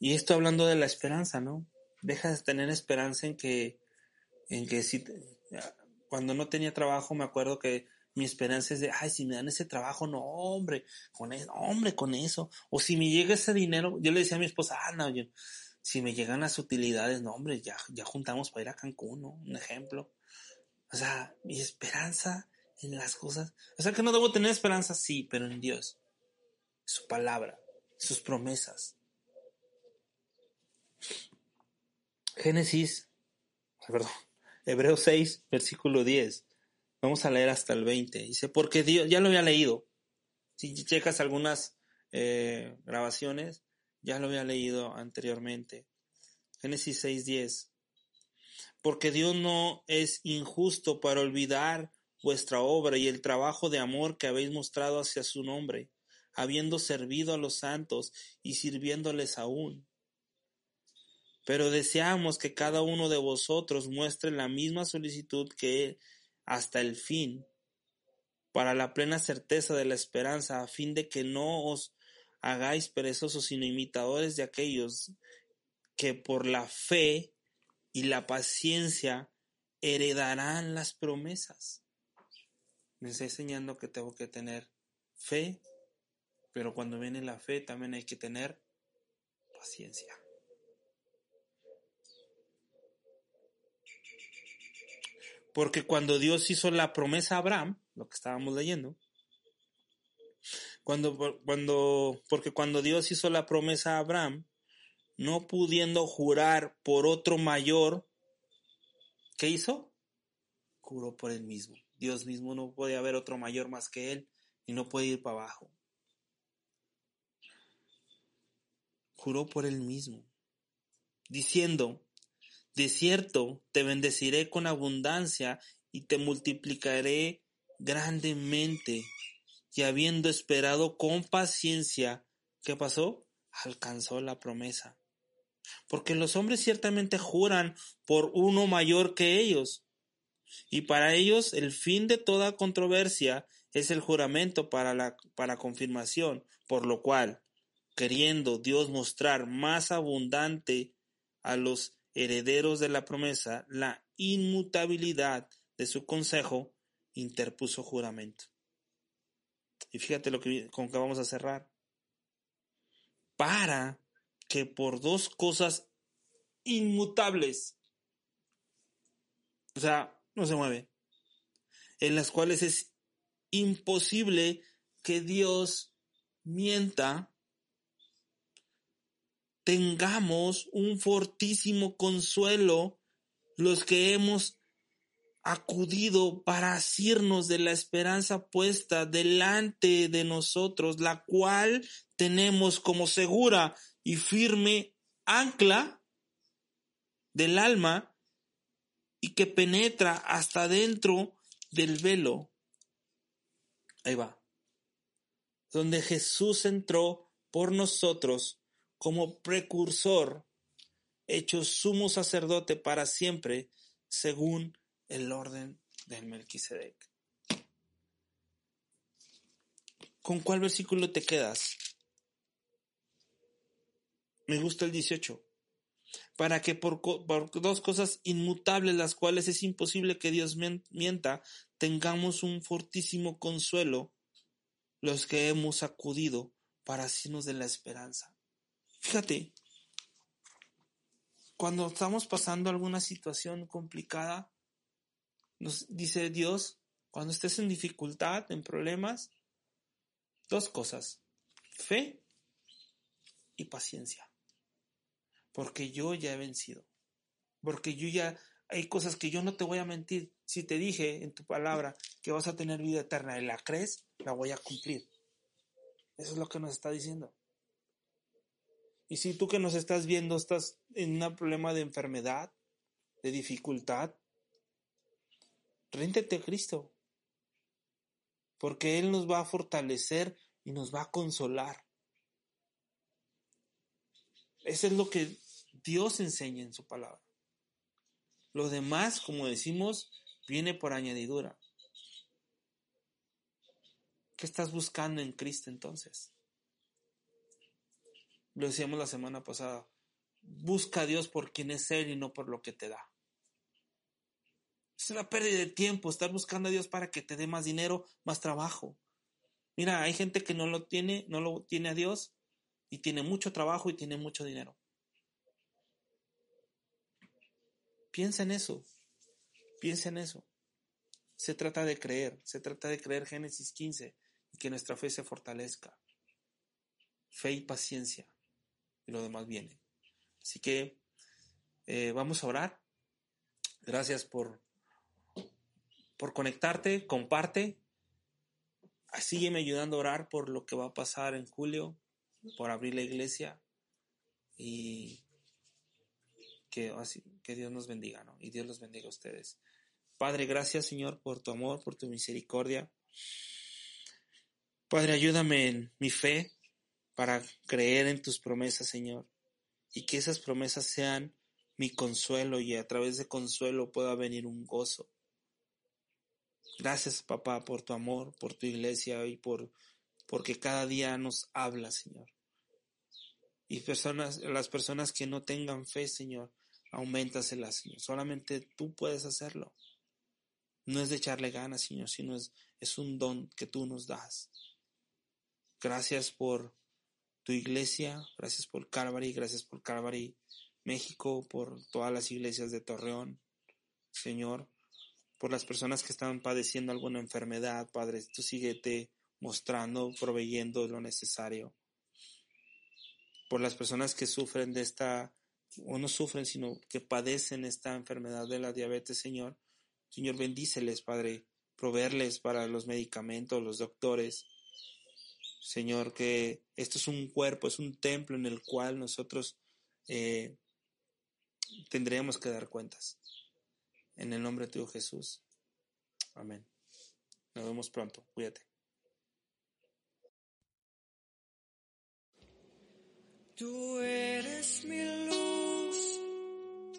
Y esto hablando de la esperanza, ¿no? Deja de tener esperanza en que, en que si, cuando no tenía trabajo me acuerdo que mi esperanza es de, ay, si me dan ese trabajo, no, hombre, con eso, hombre, con eso. O si me llega ese dinero, yo le decía a mi esposa, ah, no, si me llegan las utilidades, no, hombre, ya, ya juntamos para ir a Cancún, ¿no? Un ejemplo. O sea, mi esperanza en las cosas. O sea que no debo tener esperanza, sí, pero en Dios, su palabra, sus promesas. Génesis, perdón, Hebreos 6, versículo 10. Vamos a leer hasta el 20. Dice, porque Dios, ya lo había leído. Si checas algunas eh, grabaciones, ya lo había leído anteriormente. Génesis 6, 10. Porque Dios no es injusto para olvidar vuestra obra y el trabajo de amor que habéis mostrado hacia su nombre, habiendo servido a los santos y sirviéndoles aún. Pero deseamos que cada uno de vosotros muestre la misma solicitud que él hasta el fin, para la plena certeza de la esperanza, a fin de que no os hagáis perezosos, sino imitadores de aquellos que por la fe y la paciencia heredarán las promesas. Me está enseñando que tengo que tener fe, pero cuando viene la fe también hay que tener paciencia. Porque cuando Dios hizo la promesa a Abraham, lo que estábamos leyendo, cuando, cuando, porque cuando Dios hizo la promesa a Abraham, no pudiendo jurar por otro mayor, ¿qué hizo? Juró por él mismo. Dios mismo no puede haber otro mayor más que él y no puede ir para abajo. Juró por él mismo, diciendo, de cierto, te bendeciré con abundancia y te multiplicaré grandemente. Y habiendo esperado con paciencia, ¿qué pasó? Alcanzó la promesa. Porque los hombres ciertamente juran por uno mayor que ellos. Y para ellos el fin de toda controversia es el juramento para la para confirmación, por lo cual, queriendo Dios mostrar más abundante a los herederos de la promesa, la inmutabilidad de su consejo, interpuso juramento. Y fíjate lo que, con que vamos a cerrar. Para que por dos cosas inmutables, o sea, no se mueve, en las cuales es imposible que Dios mienta, tengamos un fortísimo consuelo los que hemos acudido para asirnos de la esperanza puesta delante de nosotros, la cual tenemos como segura y firme ancla del alma y que penetra hasta dentro del velo. Ahí va. Donde Jesús entró por nosotros como precursor, hecho sumo sacerdote para siempre, según el orden del Melquisedec. ¿Con cuál versículo te quedas? Me gusta el 18. Para que por, dos cosas inmutables, las cuales es imposible que Dios mienta, tengamos un fortísimo consuelo los que hemos acudido para signos de la esperanza. Fíjate, cuando estamos pasando alguna situación complicada, nos dice Dios, cuando estés en dificultad, en problemas, dos cosas, fe y paciencia. Porque yo ya he vencido. Porque yo ya, hay cosas que yo no te voy a mentir. Si te dije en tu palabra que vas a tener vida eterna y la crees, la voy a cumplir. Eso es lo que nos está diciendo. Y si tú que nos estás viendo estás en un problema de enfermedad, de dificultad, réntete a Cristo. Porque Él nos va a fortalecer y nos va a consolar. Eso es lo que Dios enseña en su palabra. Lo demás, como decimos, viene por añadidura. ¿Qué estás buscando en Cristo entonces? Lo decíamos la semana pasada. Busca a Dios por quien es Él y no por lo que te da. Es una pérdida de tiempo estar buscando a Dios para que te dé más dinero, más trabajo. Mira, hay gente que no lo tiene, no lo tiene a Dios y tiene mucho trabajo y tiene mucho dinero. Piensa en eso. Piensa en eso. Se trata de creer, se trata de creer Génesis 15 y que nuestra fe se fortalezca. Fe y paciencia y lo demás viene. Así que eh, vamos a orar. Gracias por, por conectarte, comparte. Sígueme ayudando a orar por lo que va a pasar en julio, por abrir la iglesia y que, así, que Dios nos bendiga, ¿no? Y Dios los bendiga a ustedes. Padre, gracias Señor por tu amor, por tu misericordia. Padre, ayúdame en mi fe, para creer en tus promesas, Señor, y que esas promesas sean mi consuelo y a través de consuelo pueda venir un gozo. Gracias, papá, por tu amor, por tu iglesia y por porque cada día nos habla, Señor. Y personas, las personas que no tengan fe, Señor, aumentasela, Señor. Solamente tú puedes hacerlo. No es de echarle ganas, Señor, sino es, es un don que tú nos das. Gracias por tu iglesia, gracias por Calvary, gracias por Calvary México, por todas las iglesias de Torreón, Señor, por las personas que están padeciendo alguna enfermedad, Padre, tú síguete mostrando, proveyendo lo necesario. Por las personas que sufren de esta, o no sufren, sino que padecen esta enfermedad de la diabetes, Señor. Señor, bendíceles, Padre, proveerles para los medicamentos, los doctores. Señor, que esto es un cuerpo, es un templo en el cual nosotros eh, tendríamos que dar cuentas. En el nombre de tu Jesús. Amén. Nos vemos pronto. Cuídate. Tú eres mi luz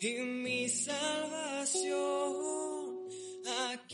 y mi salvación. ¿A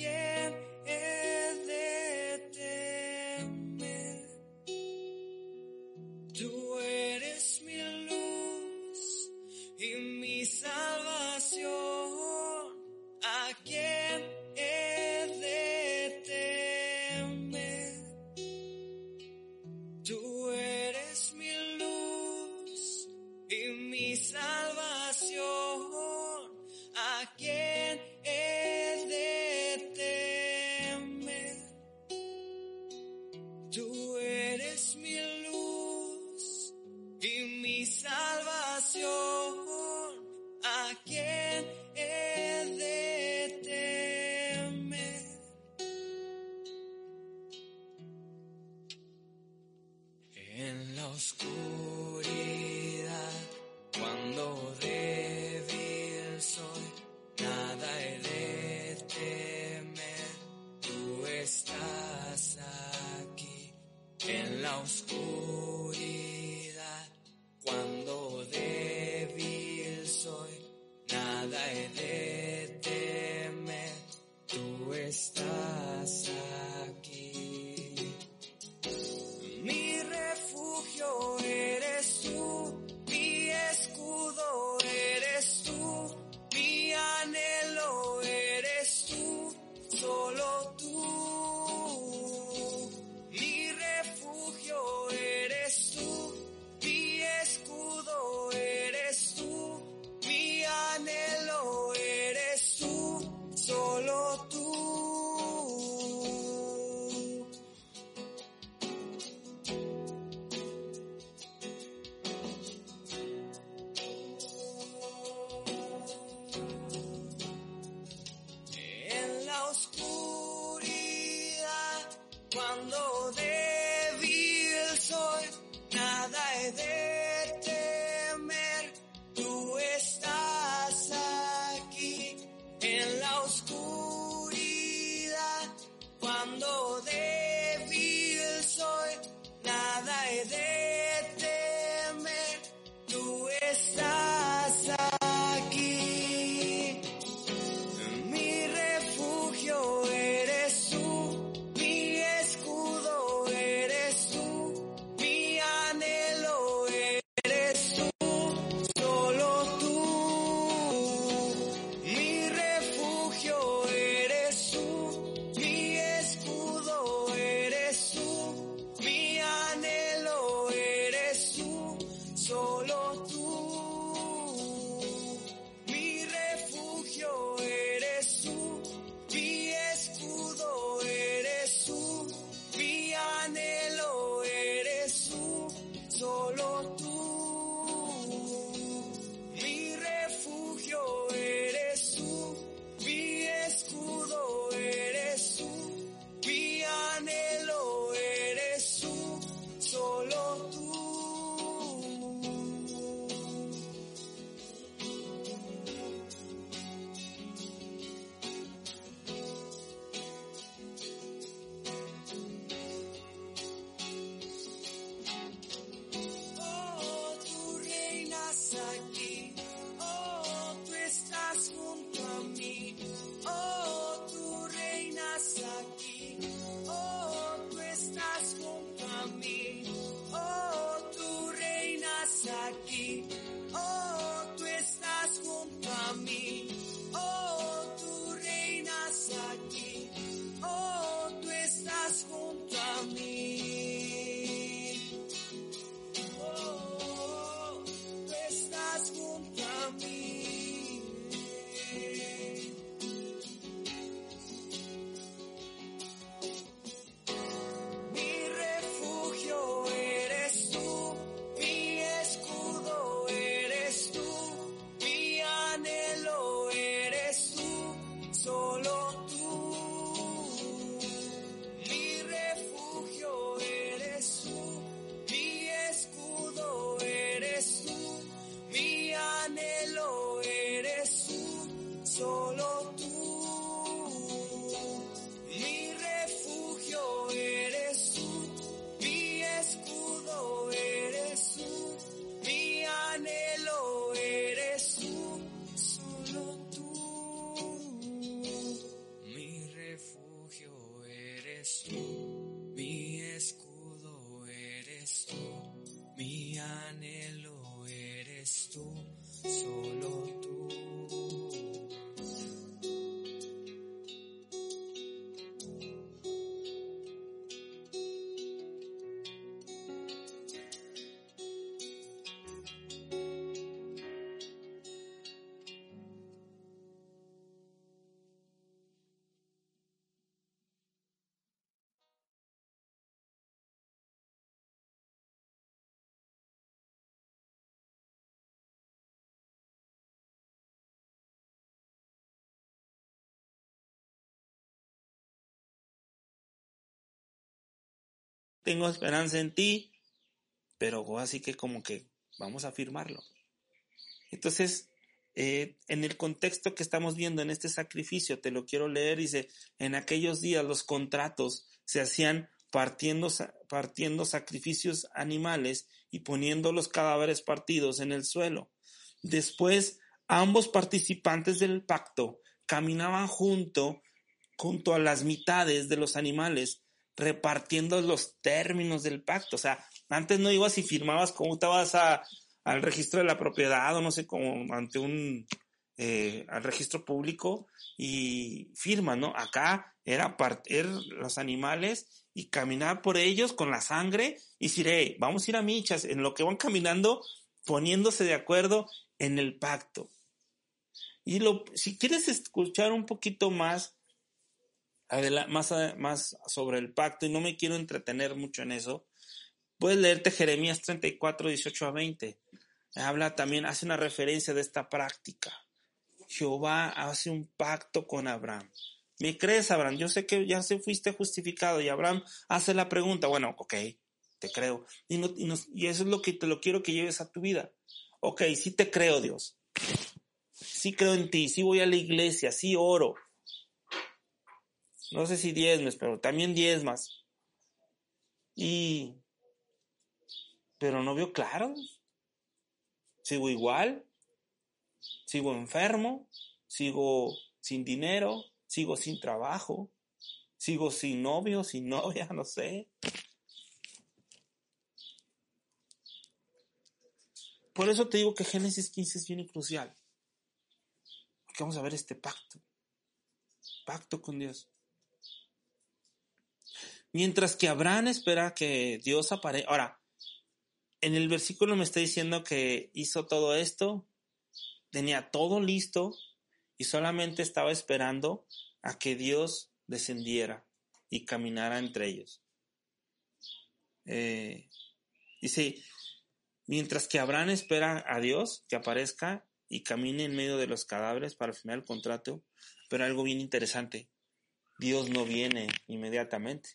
Tengo esperanza en ti, pero así que como que vamos a afirmarlo. Entonces, eh, en el contexto que estamos viendo en este sacrificio, te lo quiero leer, dice, en aquellos días los contratos se hacían partiendo, partiendo sacrificios animales y poniendo los cadáveres partidos en el suelo. Después, ambos participantes del pacto caminaban junto, junto a las mitades de los animales, repartiendo los términos del pacto. O sea, antes no ibas y firmabas como estabas al registro de la propiedad o no sé, como ante un, eh, al registro público y firma, ¿no? Acá era partir los animales y caminar por ellos con la sangre y decir, "Hey, vamos a ir a michas, en lo que van caminando, poniéndose de acuerdo en el pacto. Y lo, si quieres escuchar un poquito más, más, más sobre el pacto, y no me quiero entretener mucho en eso, puedes leerte Jeremías 34, 18 a 20. Habla también, hace una referencia de esta práctica. Jehová hace un pacto con Abraham. ¿Me crees, Abraham? Yo sé que ya se fuiste justificado y Abraham hace la pregunta, bueno, ok, te creo. Y, y eso es lo que te lo quiero que lleves a tu vida. Ok, sí te creo, Dios. Sí creo en ti, sí voy a la iglesia, sí oro. No sé si diezmes, pero también diezmas. Y... Pero no veo claro. Sigo igual. Sigo enfermo. Sigo sin dinero. Sigo sin trabajo. Sigo sin novio, sin novia, no sé. Por eso te digo que Génesis 15 es bien crucial. Porque vamos a ver este pacto. Pacto con Dios. Mientras que Abraham espera que Dios aparezca. Ahora, en el versículo me está diciendo que hizo todo esto, tenía todo listo y solamente estaba esperando a que Dios descendiera y caminara entre ellos. Eh, dice, mientras que Abraham espera a Dios que aparezca y camine en medio de los cadáveres para firmar el contrato, pero algo bien interesante, Dios no viene inmediatamente,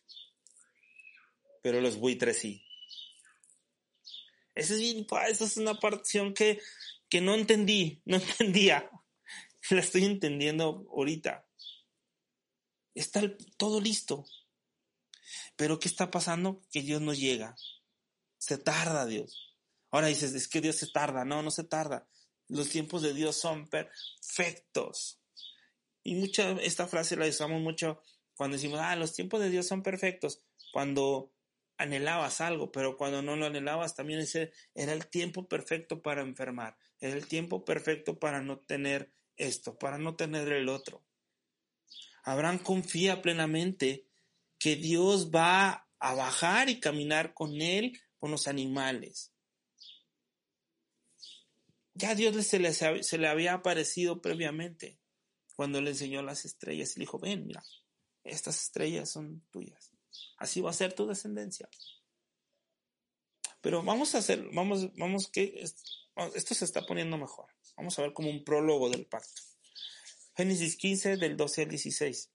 pero los buitres sí. Eso es esa es una porción que, que no entendí, no entendía. La estoy entendiendo ahorita. Está todo listo. Pero ¿qué está pasando? Que Dios no llega. Se tarda Dios. Ahora dices, es que Dios se tarda. No, no se tarda. Los tiempos de Dios son perfectos. Y mucha, esta frase la usamos mucho cuando decimos, ah, los tiempos de Dios son perfectos. Cuando anhelabas algo, pero cuando no lo anhelabas también ese era el tiempo perfecto para enfermar, era el tiempo perfecto para no tener esto, para no tener el otro. Abraham confía plenamente que Dios va a bajar y caminar con él, con los animales. Ya Dios se le, se le había aparecido previamente cuando le enseñó las estrellas y le dijo, ven, mira, estas estrellas son tuyas. Así va a ser tu descendencia. Pero vamos a hacer, vamos, vamos que esto se está poniendo mejor. Vamos a ver como un prólogo del pacto. Génesis 15 del 12 al 16.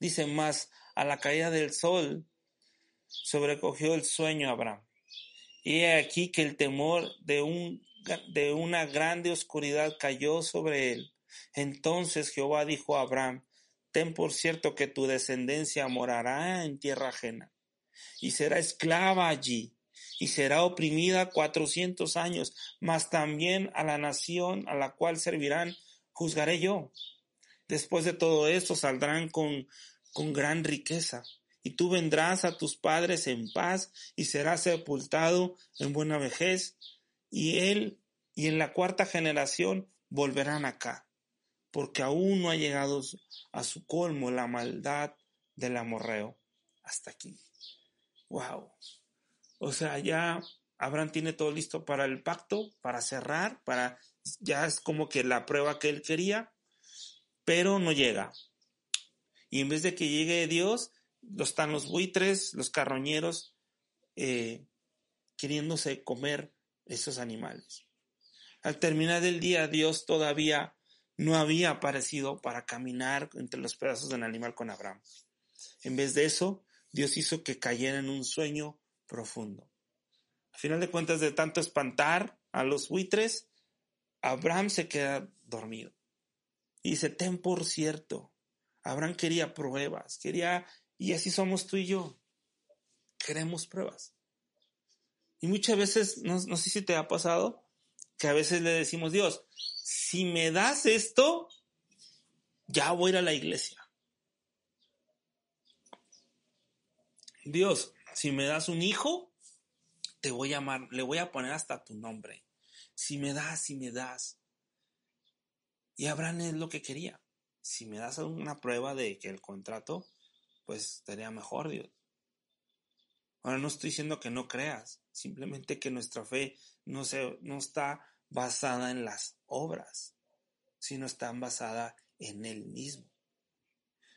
Dice más, a la caída del sol sobrecogió el sueño Abraham. Y he aquí que el temor de, un, de una grande oscuridad cayó sobre él. Entonces Jehová dijo a Abraham, ten por cierto que tu descendencia morará en tierra ajena y será esclava allí y será oprimida cuatrocientos años, mas también a la nación a la cual servirán juzgaré yo. Después de todo esto saldrán con, con gran riqueza y tú vendrás a tus padres en paz y serás sepultado en buena vejez y él y en la cuarta generación volverán acá, porque aún no ha llegado a su colmo la maldad del amorreo. Hasta aquí. Wow. O sea, ya Abraham tiene todo listo para el pacto, para cerrar, para ya es como que la prueba que él quería, pero no llega. Y en vez de que llegue Dios, están los buitres, los carroñeros, eh, queriéndose comer esos animales. Al terminar el día, Dios todavía no había aparecido para caminar entre los pedazos del animal con Abraham. En vez de eso, Dios hizo que cayera en un sueño profundo. Al final de cuentas, de tanto espantar a los buitres, Abraham se queda dormido. Y dice, ten por cierto, Abraham quería pruebas, quería, y así somos tú y yo, queremos pruebas. Y muchas veces, no, no sé si te ha pasado, que a veces le decimos, Dios, si me das esto, ya voy a ir a la iglesia. Dios, si me das un hijo, te voy a llamar, le voy a poner hasta tu nombre. Si me das, si me das. Y Abraham es lo que quería. Si me das una prueba de que el contrato, pues estaría mejor, Dios. Ahora no estoy diciendo que no creas, simplemente que nuestra fe no, se, no está basada en las obras, sino está basada en Él mismo.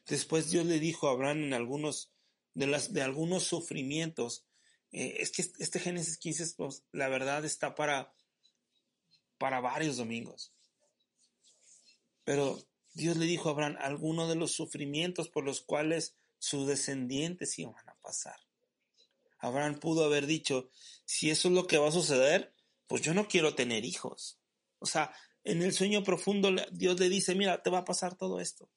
Después Dios le dijo a Abraham en algunos de, las, de algunos sufrimientos. Eh, es que este Génesis 15, pues, la verdad, está para, para varios domingos. Pero Dios le dijo a Abraham algunos de los sufrimientos por los cuales sus descendientes iban a pasar. Abraham pudo haber dicho, si eso es lo que va a suceder, pues yo no quiero tener hijos. O sea, en el sueño profundo Dios le dice, mira, te va a pasar todo esto.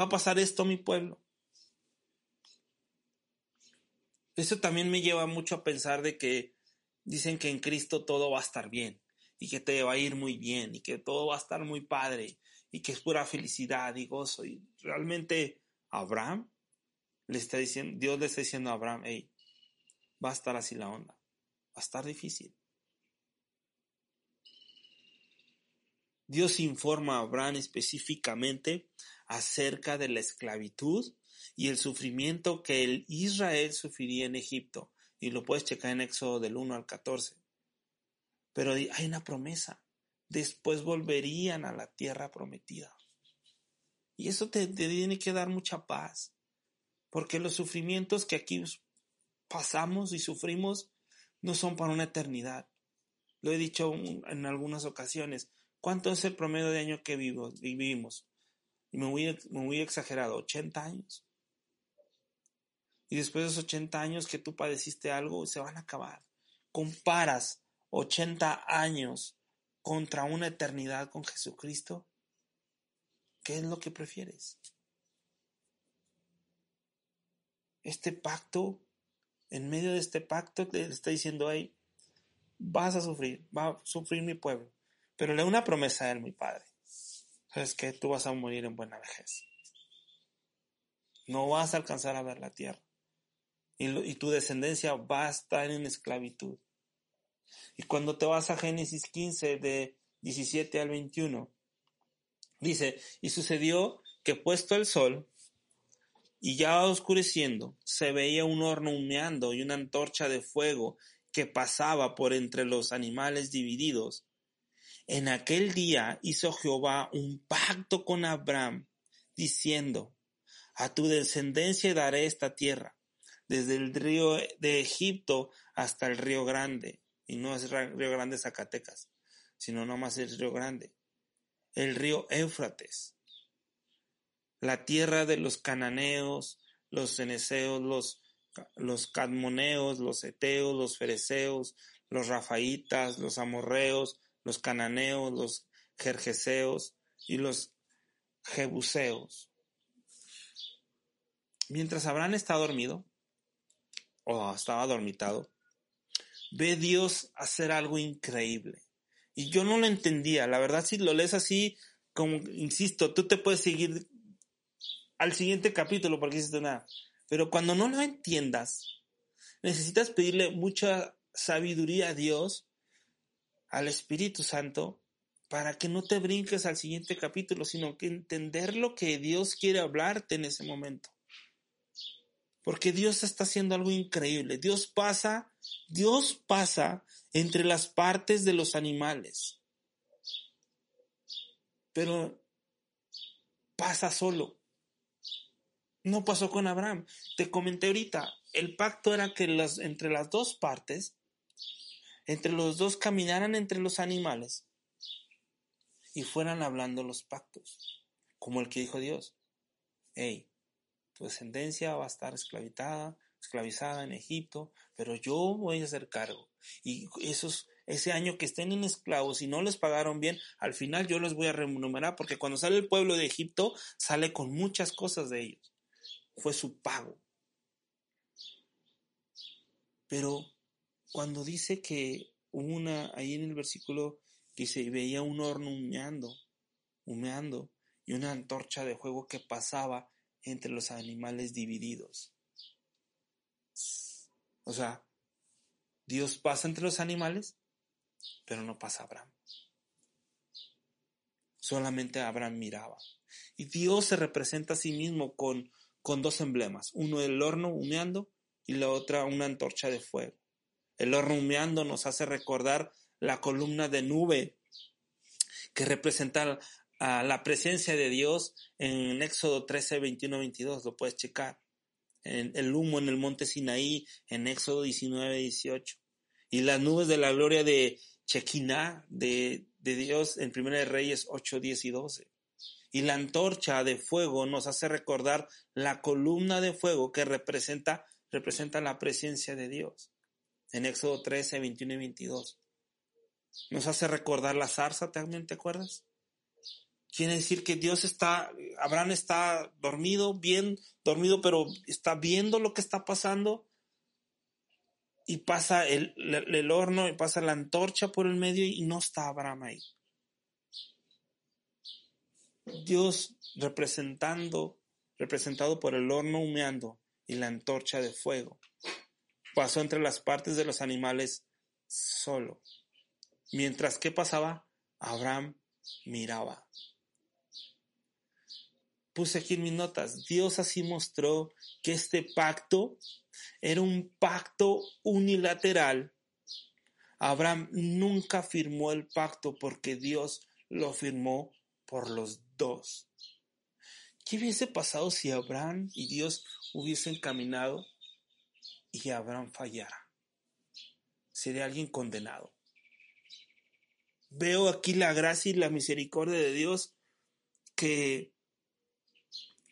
Va a pasar esto a mi pueblo. Eso también me lleva mucho a pensar de que dicen que en Cristo todo va a estar bien y que te va a ir muy bien y que todo va a estar muy padre y que es pura felicidad y gozo. Y realmente Abraham le está diciendo, Dios le está diciendo a Abraham, hey, va a estar así la onda, va a estar difícil. Dios informa a Abraham específicamente acerca de la esclavitud y el sufrimiento que el Israel sufriría en Egipto. Y lo puedes checar en Éxodo del 1 al 14. Pero hay una promesa. Después volverían a la tierra prometida. Y eso te, te tiene que dar mucha paz. Porque los sufrimientos que aquí pasamos y sufrimos no son para una eternidad. Lo he dicho en algunas ocasiones. ¿Cuánto es el promedio de año que vivimos? Y me voy, me voy exagerado, 80 años. Y después de esos 80 años que tú padeciste algo, se van a acabar. Comparas 80 años contra una eternidad con Jesucristo. ¿Qué es lo que prefieres? Este pacto, en medio de este pacto, le está diciendo ahí, vas a sufrir, va a sufrir mi pueblo. Pero le da una promesa a él, mi padre. Sabes que tú vas a morir en buena vejez. No vas a alcanzar a ver la tierra y, tu descendencia va a estar en esclavitud. Y cuando te vas a Génesis 15 de 17 al 21, dice, y sucedió que puesto el sol, y ya oscureciendo, se veía un horno humeando y una antorcha de fuego que pasaba por entre los animales divididos. En aquel día hizo Jehová un pacto con Abraham, diciendo, A tu descendencia daré esta tierra, desde el río de Egipto hasta el río Grande, y no es río Grande Zacatecas, sino nomás el río Grande, el río Éufrates, la tierra de los cananeos, los ceneseos, los, los cadmoneos, los eteos, los fereceos, los rafaitas, los amorreos, los cananeos, los jerjeseos y los jebuseos. Mientras Abraham está dormido, o estaba dormitado, ve Dios hacer algo increíble. Y yo no lo entendía. La verdad, si lo lees así, como, insisto, tú te puedes seguir al siguiente capítulo porque hiciste nada. Pero cuando no lo entiendas, necesitas pedirle mucha sabiduría a Dios, al Espíritu Santo, para que no te brinques al siguiente capítulo, sino que entender lo que Dios quiere hablarte en ese momento. Porque Dios está haciendo algo increíble. Dios pasa, Dios pasa entre las partes de los animales. Pero pasa solo. No pasó con Abraham. Te comenté ahorita, el pacto era que entre las dos partes, entre los dos caminaran entre los animales y fueran hablando los pactos, como el que dijo Dios. Hey, tu descendencia va a estar esclavitada, esclavizada en Egipto, pero yo voy a hacer cargo. Y esos, ese año que estén en esclavos y no les pagaron bien, al final yo les voy a remunerar porque cuando sale el pueblo de Egipto, sale con muchas cosas de ellos fue su pago. Pero cuando dice que una, ahí en el versículo dice, veía un horno humeando, humeando, y una antorcha de fuego que pasaba entre los animales divididos. O sea, Dios pasa entre los animales, pero no pasa Abraham. Solamente Abraham miraba. Y Dios se representa a sí mismo con con dos emblemas, uno el horno humeando y la otra una antorcha de fuego. El horno humeando nos hace recordar la columna de nube que representa la presencia de Dios en Éxodo 13, 21, 22, lo puedes checar. En el humo en el monte Sinaí en Éxodo 19, 18. Y las nubes de la gloria de Chequiná, de, de Dios en Primera de Reyes 8, 10 y 12 y la antorcha de fuego nos hace recordar la columna de fuego que representa, representa la presencia de Dios. En Éxodo 13, 21 y 22. Nos hace recordar la zarza, ¿también te acuerdas? Quiere decir que Dios está, Abraham está dormido, bien dormido, pero está viendo lo que está pasando y pasa el, el, horno y pasa la antorcha por el medio y no está Abraham ahí. Dios representando, representado por el horno humeando y la antorcha de fuego, pasó entre las partes de los animales solo. Mientras que pasaba, Abraham miraba. Puse aquí en mis notas, Dios así mostró que este pacto era un pacto unilateral. Abraham nunca firmó el pacto porque Dios lo firmó por los dos. ¿Qué hubiese pasado si Abraham y Dios hubiesen caminado y Abraham fallara? Sería alguien condenado. Veo aquí la gracia y la misericordia de Dios que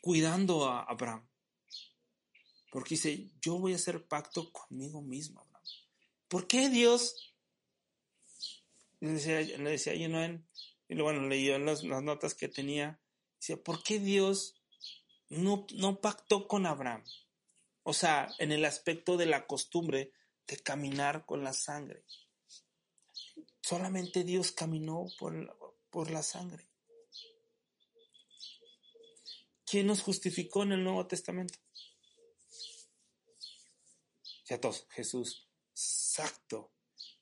cuidando a Abraham. Porque dice, yo voy a hacer pacto conmigo mismo, Abraham. ¿Por qué Dios? Le decía, le decía y bueno, leyó las, las notas que tenía, decía, ¿por qué Dios no, no pactó con Abraham? O sea, en el aspecto de la costumbre de caminar con la sangre. Solamente Dios caminó por, por la sangre. ¿Quién nos justificó en el Nuevo Testamento? Ya todos, Jesús. Exacto.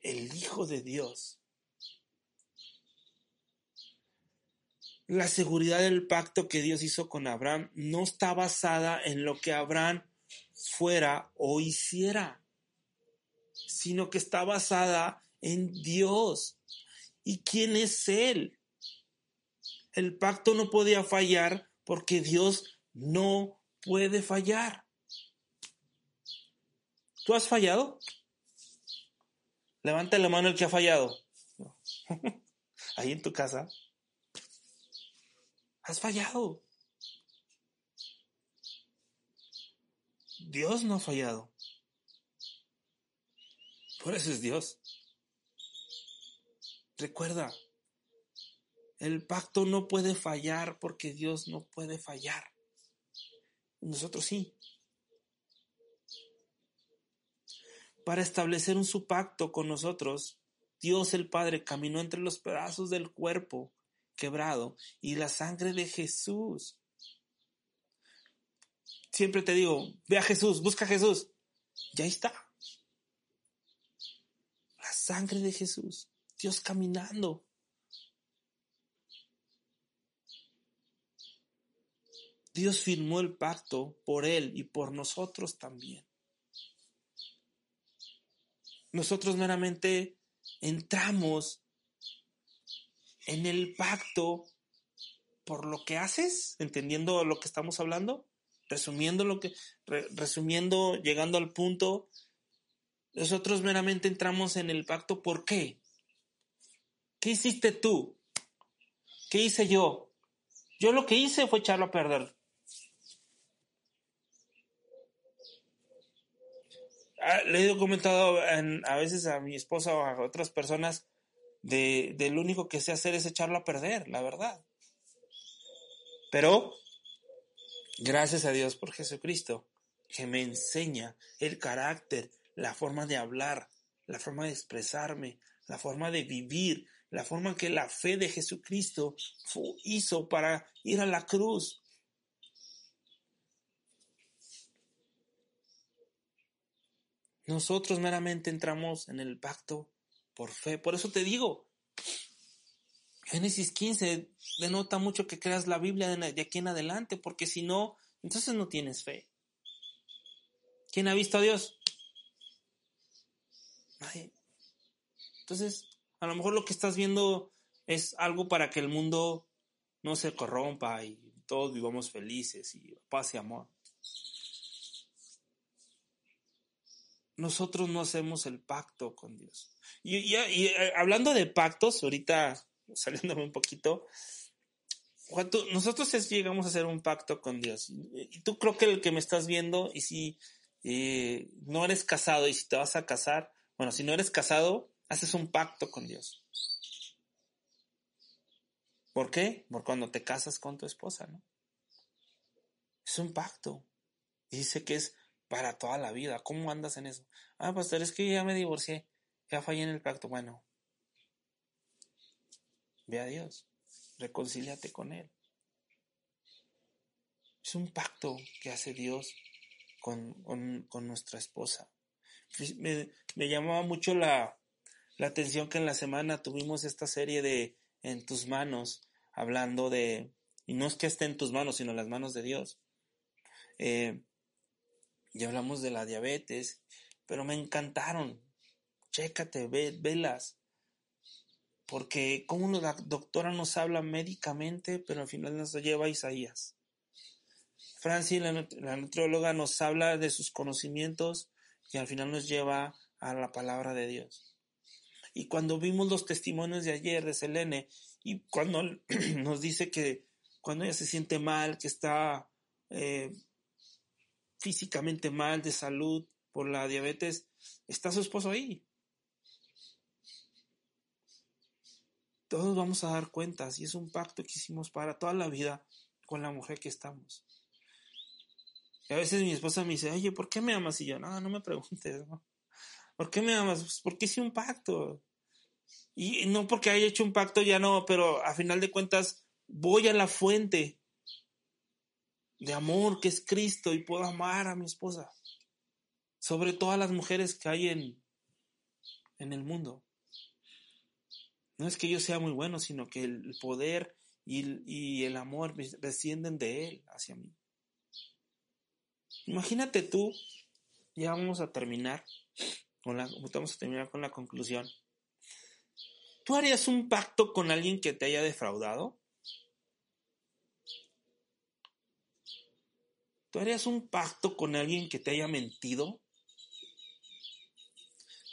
El Hijo de Dios la seguridad del pacto que Dios hizo con Abraham no está basada en lo que Abraham fuera o hiciera, sino que está basada en Dios. ¿Y quién es Él? El pacto no podía fallar porque Dios no puede fallar. ¿Tú has fallado? Levanta la mano el que ha fallado. Ahí en tu casa. Has fallado. Dios no ha fallado. Por eso es Dios. Recuerda, el pacto no puede fallar porque Dios no puede fallar. Nosotros sí. Para establecer un su pacto con nosotros, Dios el Padre caminó entre los pedazos del cuerpo quebrado y la sangre de Jesús. Siempre te digo, ve a Jesús, busca a Jesús. Ya está. La sangre de Jesús. Dios caminando. Dios firmó el pacto por Él y por nosotros también. Nosotros meramente entramos en el pacto por lo que haces, entendiendo lo que estamos hablando, resumiendo lo que, resumiendo, llegando al punto, nosotros meramente entramos en el pacto ¿por qué? ¿Qué hiciste tú? ¿Qué hice yo? Yo lo que hice fue echarlo a perder. Ah, le he comentado a veces a mi esposa o a otras personas de, de lo único que sé hacer es echarlo a perder, la verdad. Pero, gracias a Dios por Jesucristo, que me enseña el carácter, la forma de hablar, la forma de expresarme, la forma de vivir, la forma que la fe de Jesucristo hizo para ir a la cruz. Nosotros meramente entramos en el pacto por fe. Por eso te digo, Génesis 15 denota mucho que creas la Biblia de aquí en adelante, porque si no, entonces no tienes fe. ¿Quién ha visto a Dios? Nadie. Entonces, a lo mejor lo que estás viendo es algo para que el mundo no se corrompa y todos vivamos felices y paz y amor. Nosotros no hacemos el pacto con Dios. Y, y, eh, hablando de pactos, ahorita saliéndome un poquito, nosotros llegamos a hacer un pacto con Dios. Y tú creo que el que me estás viendo, y si eh, no eres casado y si te vas a casar, bueno, si no eres casado, haces un pacto con Dios. ¿Por qué? Por cuando te casas con tu esposa, ¿no? Es un pacto. Y dice que es para toda la vida. ¿Cómo andas en eso? Ah, pastor, es que ya me divorcié. Ya fallé en el pacto. Bueno, ve a Dios. Reconcíliate con Él. Es un pacto que hace Dios con, con, nuestra esposa. Me, llamaba mucho la, la atención que en la semana tuvimos esta serie de En tus manos, hablando de, y no es que esté en tus manos, sino en las manos de Dios. Eh, y hablamos de la diabetes, pero me encantaron. Chécate, ve, velas. Porque como la doctora nos habla médicamente, pero al final nos lleva a Isaías. Franci, la, la nutrióloga, nos habla de sus conocimientos y al final nos lleva a la palabra de Dios. Y cuando vimos los testimonios de ayer de Selene, y cuando nos dice que cuando ella se siente mal, que está eh, físicamente mal de salud por la diabetes, está su esposo ahí. Todos vamos a dar cuentas y es un pacto que hicimos para toda la vida con la mujer que estamos. Y a veces mi esposa me dice, oye, ¿por qué me amas? Y yo, no, no me preguntes, ¿no? ¿Por qué me amas? Pues porque hice un pacto. Y no porque haya hecho un pacto, ya no, pero a final de cuentas voy a la fuente de amor que es Cristo y puedo amar a mi esposa. Sobre todas las mujeres que hay en, en el mundo. No es que yo sea muy bueno, sino que el poder y, el amor descienden de Él hacia mí. Imagínate tú, ya vamos a terminar, con la, vamos a terminar con la conclusión. ¿Tú harías un pacto con alguien que te haya defraudado? ¿Tú harías un pacto con alguien que te haya mentido?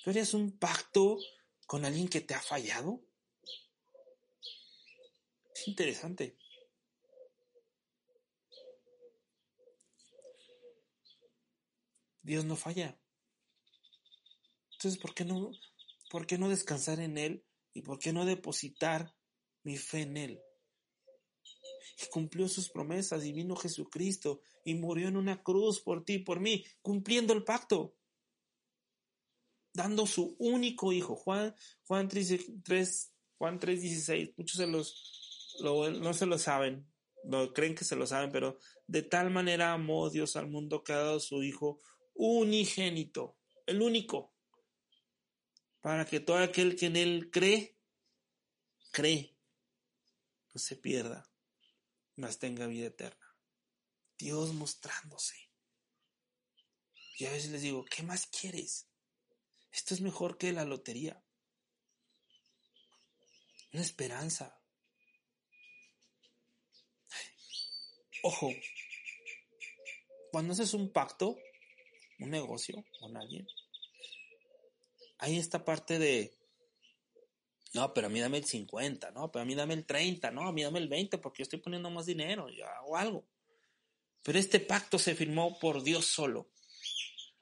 ¿Tú harías un pacto con alguien que te ha fallado? Es interesante. Dios no falla. Entonces, ¿por qué no, por qué no descansar en Él y por qué no depositar mi fe en Él? Y cumplió sus promesas y vino Jesucristo y murió en una cruz por ti y por mí, cumpliendo el pacto dando su único hijo. Juan, Juan 3, Juan 3, muchos se los, no se lo saben, no creen que se lo saben, pero de tal manera amó Dios al mundo que ha dado su hijo unigénito, el único, para que todo aquel que en él cree, cree, no se pierda, mas tenga vida eterna. Dios mostrándose. Y a veces les digo, ¿qué más quieres? Esto es mejor que la lotería. Una esperanza. Ojo, cuando haces un pacto, un negocio con alguien, hay esta parte de, no, pero a mí dame el 50, no, pero a mí dame el 30, no, a mí dame el 20 porque yo estoy poniendo más dinero, hago algo. Pero este pacto se firmó por Dios solo.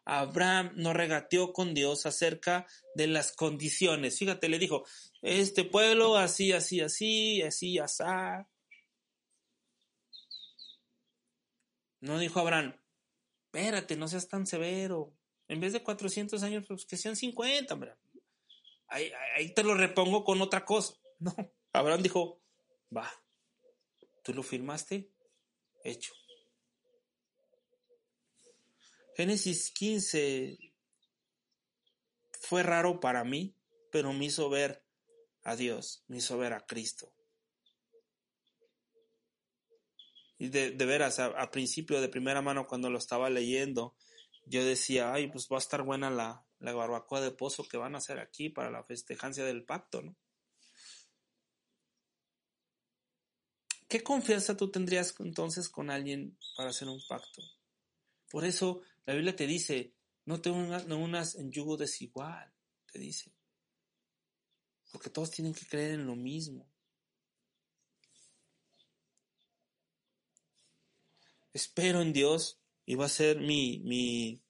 Abraham no regateó con Dios acerca de las condiciones. Fíjate, le dijo, este pueblo así, así, así, así, así. No dijo Abraham, espérate, no seas tan severo. En vez de 400 años, pues que sean 50, hombre. Ahí, ahí te lo repongo con otra cosa. No, Abraham dijo, va, tú lo firmaste, hecho. Génesis 15 fue raro para mí, pero me hizo ver a Dios, me hizo ver a Cristo. Y de, veras, a, principio de primera mano cuando lo estaba leyendo, yo decía, ay, pues va a estar buena la, la barbacoa de pozo que van a hacer aquí para la festejancia del pacto, ¿no? ¿Qué confianza tú tendrías entonces con alguien para hacer un pacto? Por eso la Biblia te dice, no te unas, en yugo desigual, te dice. Porque todos tienen que creer en lo mismo. Espero en Dios y va a ser mi, mi,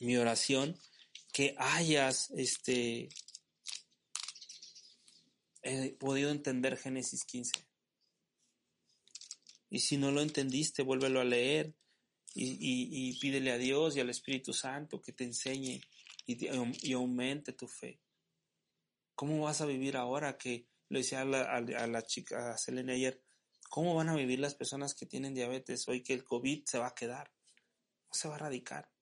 mi oración que hayas este, podido entender Génesis 15. Y si no lo entendiste, vuélvelo a leer y, pídele a Dios y al Espíritu Santo que te enseñe y, aumente tu fe. ¿Cómo vas a vivir ahora que, lo decía a la, a la chica, a Selena ayer, cómo van a vivir las personas que tienen diabetes hoy que el COVID se va a quedar? No se va a erradicar.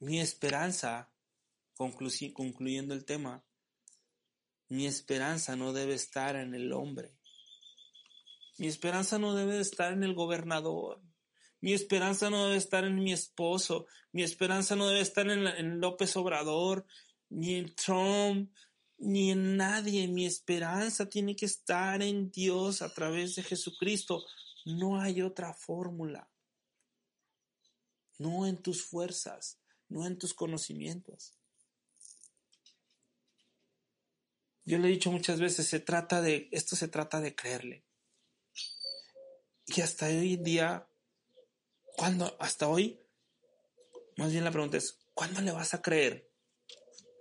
Mi esperanza, concluyendo el tema, mi esperanza no debe estar en el hombre, mi esperanza no debe estar en el gobernador. Mi esperanza no debe estar en mi esposo. Mi esperanza no debe estar en, López Obrador, ni en Trump, ni en nadie. Mi esperanza tiene que estar en Dios a través de Jesucristo. No hay otra fórmula. No en tus fuerzas, no en tus conocimientos. Yo le he dicho muchas veces, se trata de, esto se trata de creerle. Y hasta hoy en día, ¿cuándo? Hasta hoy, más bien la pregunta es, ¿cuándo le vas a creer?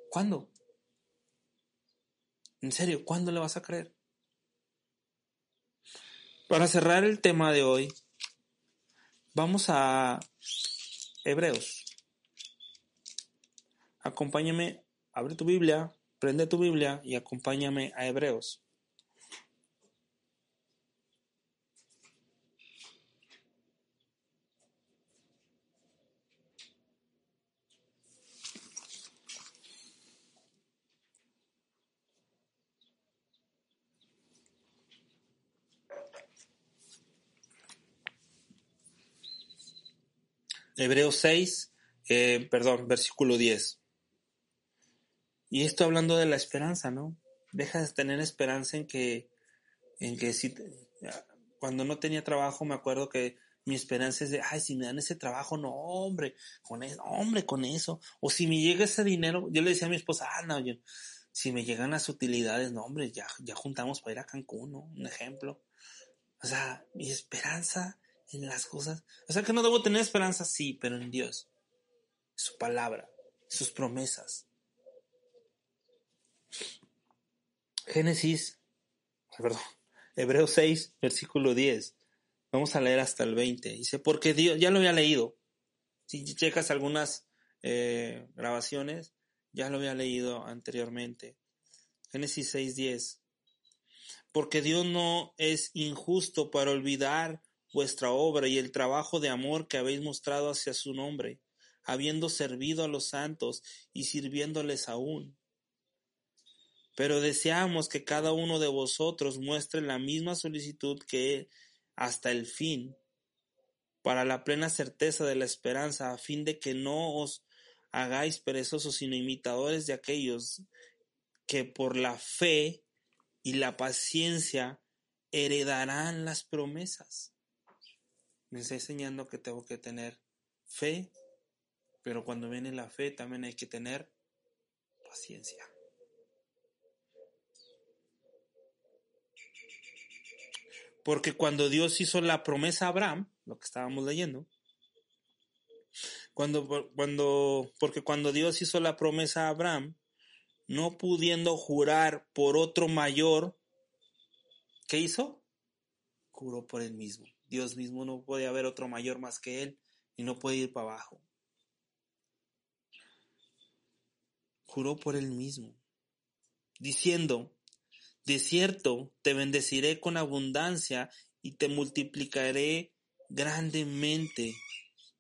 ¿Cuándo? En serio, ¿cuándo le vas a creer? Para cerrar el tema de hoy, vamos a Hebreos. Acompáñame, abre tu Biblia, prende tu Biblia y acompáñame a Hebreos. Hebreos 6, eh, perdón, versículo 10. Y esto hablando de la esperanza, ¿no? Deja de tener esperanza en que, en que si, cuando no tenía trabajo me acuerdo que mi esperanza es de, ay, si me dan ese trabajo, no, hombre, con eso, hombre, con eso. O si me llega ese dinero, yo le decía a mi esposa, ah, no, yo, si me llegan las utilidades, no, hombre, ya, ya juntamos para ir a Cancún, ¿no? Un ejemplo. O sea, mi esperanza en las cosas. O sea que no debo tener esperanza, sí, pero en Dios. Su palabra, sus promesas. Génesis, perdón, Hebreos 6, versículo 10. Vamos a leer hasta el 20. Dice, porque Dios, ya lo había leído. Si checas algunas eh, grabaciones, ya lo había leído anteriormente. Génesis 6, 10. Porque Dios no es injusto para olvidar vuestra obra y el trabajo de amor que habéis mostrado hacia su nombre, habiendo servido a los santos y sirviéndoles aún. Pero deseamos que cada uno de vosotros muestre la misma solicitud que hasta el fin, para la plena certeza de la esperanza, a fin de que no os hagáis perezosos, sino imitadores de aquellos que por la fe y la paciencia heredarán las promesas. Me está enseñando que tengo que tener fe, pero cuando viene la fe también hay que tener paciencia. Porque cuando Dios hizo la promesa a Abraham, lo que estábamos leyendo, cuando, cuando, porque cuando Dios hizo la promesa a Abraham, no pudiendo jurar por otro mayor, ¿qué hizo? Juró por él mismo. Dios mismo no puede haber otro mayor más que él y no puede ir para abajo. Juró por él mismo, diciendo, de cierto te bendeciré con abundancia y te multiplicaré grandemente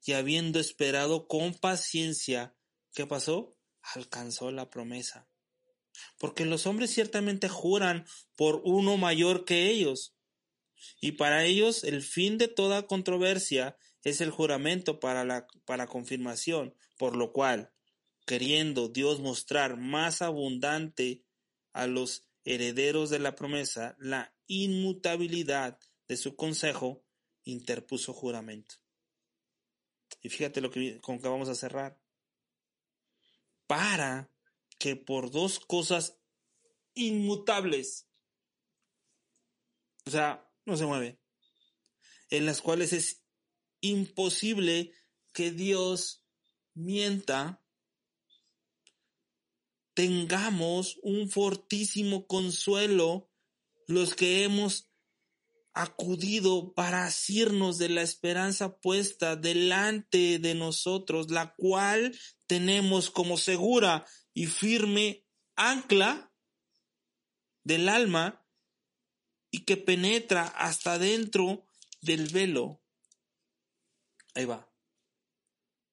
y habiendo esperado con paciencia, ¿qué pasó? Alcanzó la promesa. Porque los hombres ciertamente juran por uno mayor que ellos. Y para ellos el fin de toda controversia es el juramento para la para confirmación, por lo cual, queriendo Dios mostrar más abundante a los herederos de la promesa la inmutabilidad de su consejo, interpuso juramento. Y fíjate lo que, con que vamos a cerrar. Para que por dos cosas inmutables, o sea, no se mueve, en las cuales es imposible que Dios mienta, tengamos un fortísimo consuelo los que hemos acudido para asirnos de la esperanza puesta delante de nosotros, la cual tenemos como segura y firme ancla del alma y que penetra hasta dentro del velo. Ahí va.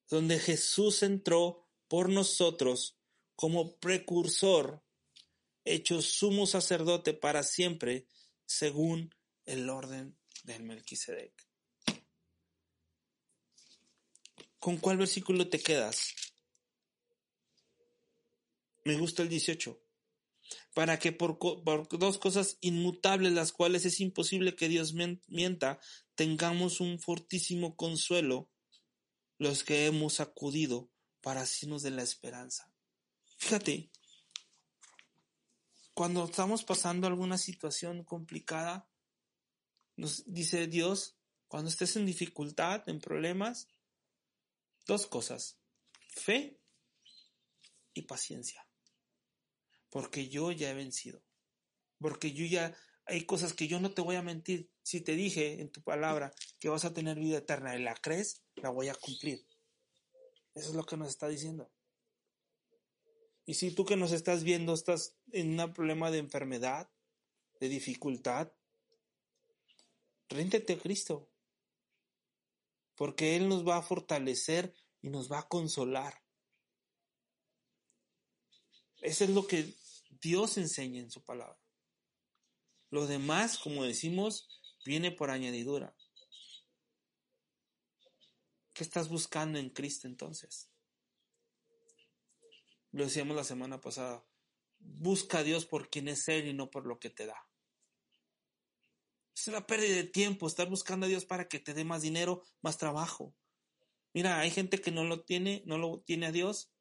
Donde Jesús entró por nosotros como precursor, hecho sumo sacerdote para siempre, según el orden del Melquisedec. ¿Con cuál versículo te quedas? Me gusta el 18. Para que por, dos cosas inmutables, las cuales es imposible que Dios mienta, tengamos un fortísimo consuelo los que hemos acudido para signos de la esperanza. Fíjate, cuando estamos pasando alguna situación complicada, nos dice Dios, cuando estés en dificultad, en problemas, dos cosas, fe y paciencia. Porque yo ya he vencido. Porque yo ya, hay cosas que yo no te voy a mentir. Si te dije en tu palabra que vas a tener vida eterna y la crees, la voy a cumplir. Eso es lo que nos está diciendo. Y si tú que nos estás viendo estás en un problema de enfermedad, de dificultad, Réntete a Cristo, porque Él nos va a fortalecer y nos va a consolar. Eso es lo que Dios enseña en su palabra. Lo demás, como decimos, viene por añadidura. ¿Qué estás buscando en Cristo entonces? Lo decíamos la semana pasada. Busca a Dios por quien es Él y no por lo que te da. Es una pérdida de tiempo estar buscando a Dios para que te dé más dinero, más trabajo. Mira, hay gente que no lo tiene, no lo tiene a Dios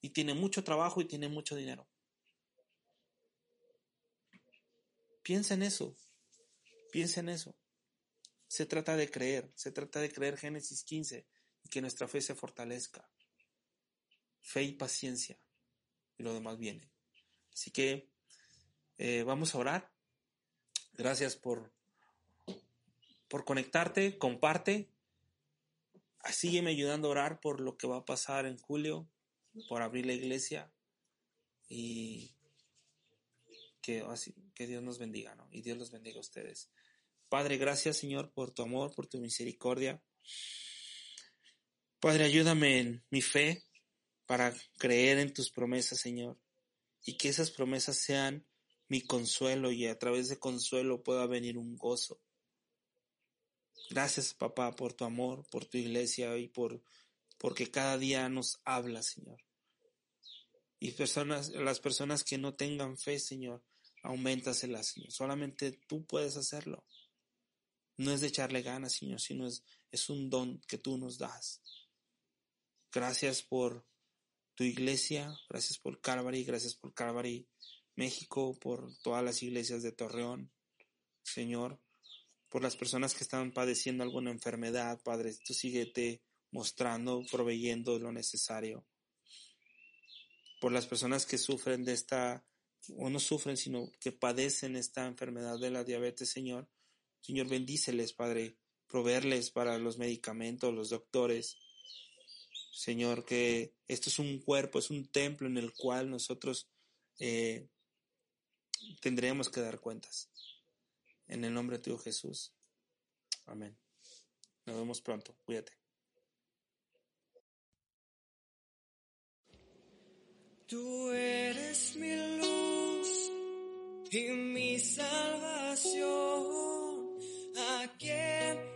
y tiene mucho trabajo y tiene mucho dinero. Piensa en eso. Piensa en eso. Se trata de creer, se trata de creer Génesis 15 y que nuestra fe se fortalezca. Fe y paciencia. Y lo demás viene. Así que eh, vamos a orar. Gracias por, por conectarte, comparte. Sígueme ayudando a orar por lo que va a pasar en julio, por abrir la iglesia y que, así, que Dios nos bendiga, ¿no? Y Dios los bendiga a ustedes. Padre, gracias Señor por tu amor, por tu misericordia. Padre, ayúdame en mi fe para creer en tus promesas, Señor, y que esas promesas sean mi consuelo y a través de consuelo pueda venir un gozo. Gracias, papá, por tu amor, por tu iglesia y por porque cada día nos habla, Señor. Y personas, las personas que no tengan fe, Señor, auméntaselas, Señor. Solamente tú puedes hacerlo. No es de echarle ganas, Señor, sino es, es un don que tú nos das. Gracias por tu iglesia, gracias por Calvary, gracias por Calvary México, por todas las iglesias de Torreón, Señor, por las personas que están padeciendo alguna enfermedad, Padre, tú síguete mostrando, proveyendo lo necesario. Por las personas que sufren de esta, no sufren, sino que padecen esta enfermedad de la diabetes, Señor, Señor, bendíceles, Padre, proveerles para los medicamentos, los doctores, Señor, que esto es un cuerpo, es un templo en el cual nosotros eh, tendremos que dar cuentas. En el nombre de tu Jesús. Amén. Nos vemos pronto. Cuídate. Tú eres mi luz y mi salvación. ¿A quién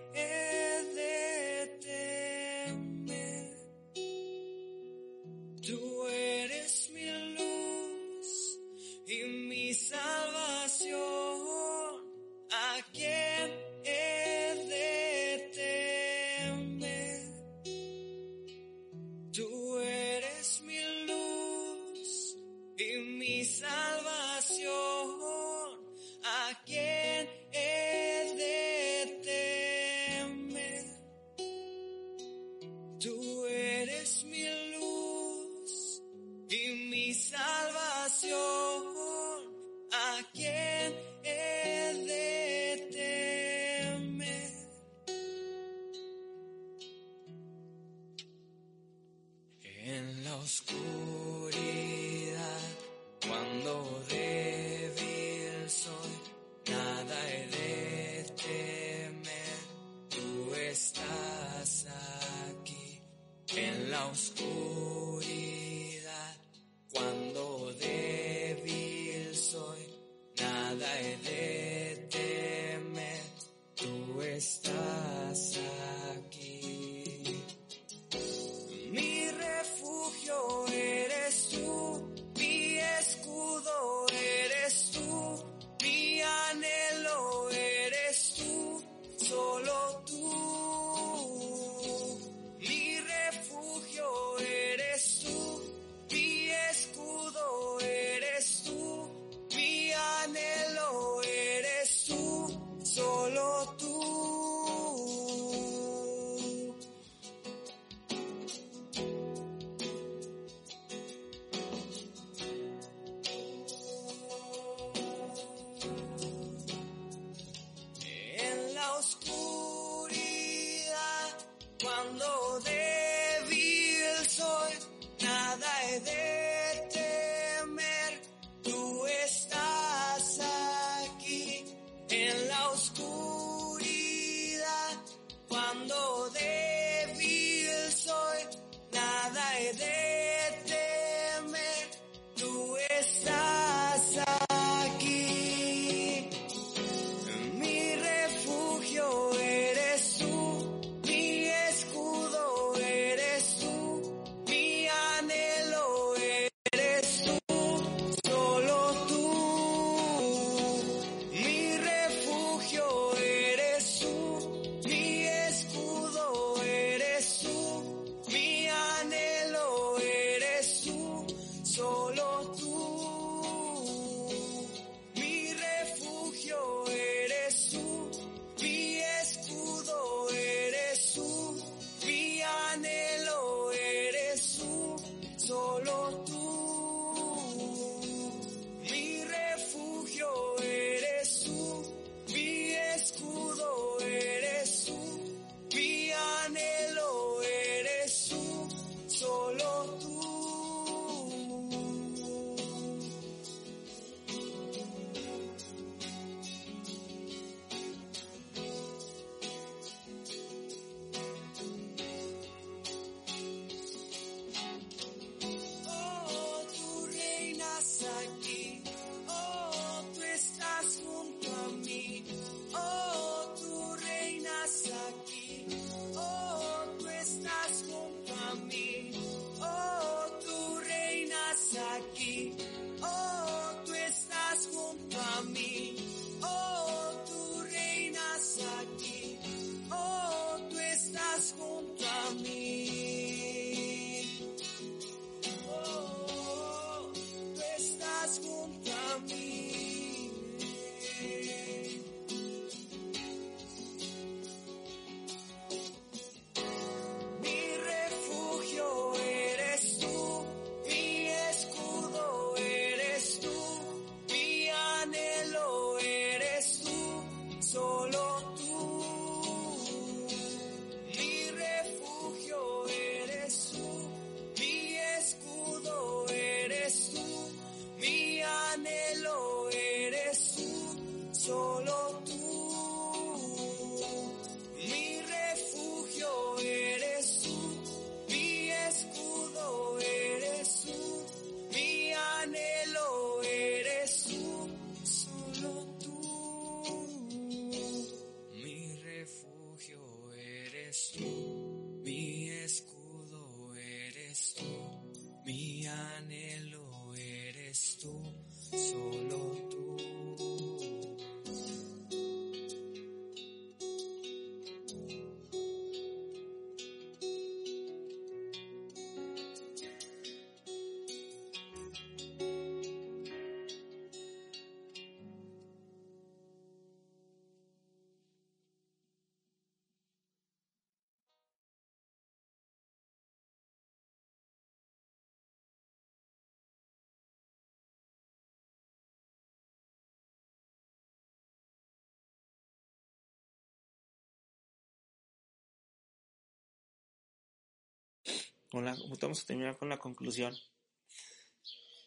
Vamos a terminar con la conclusión.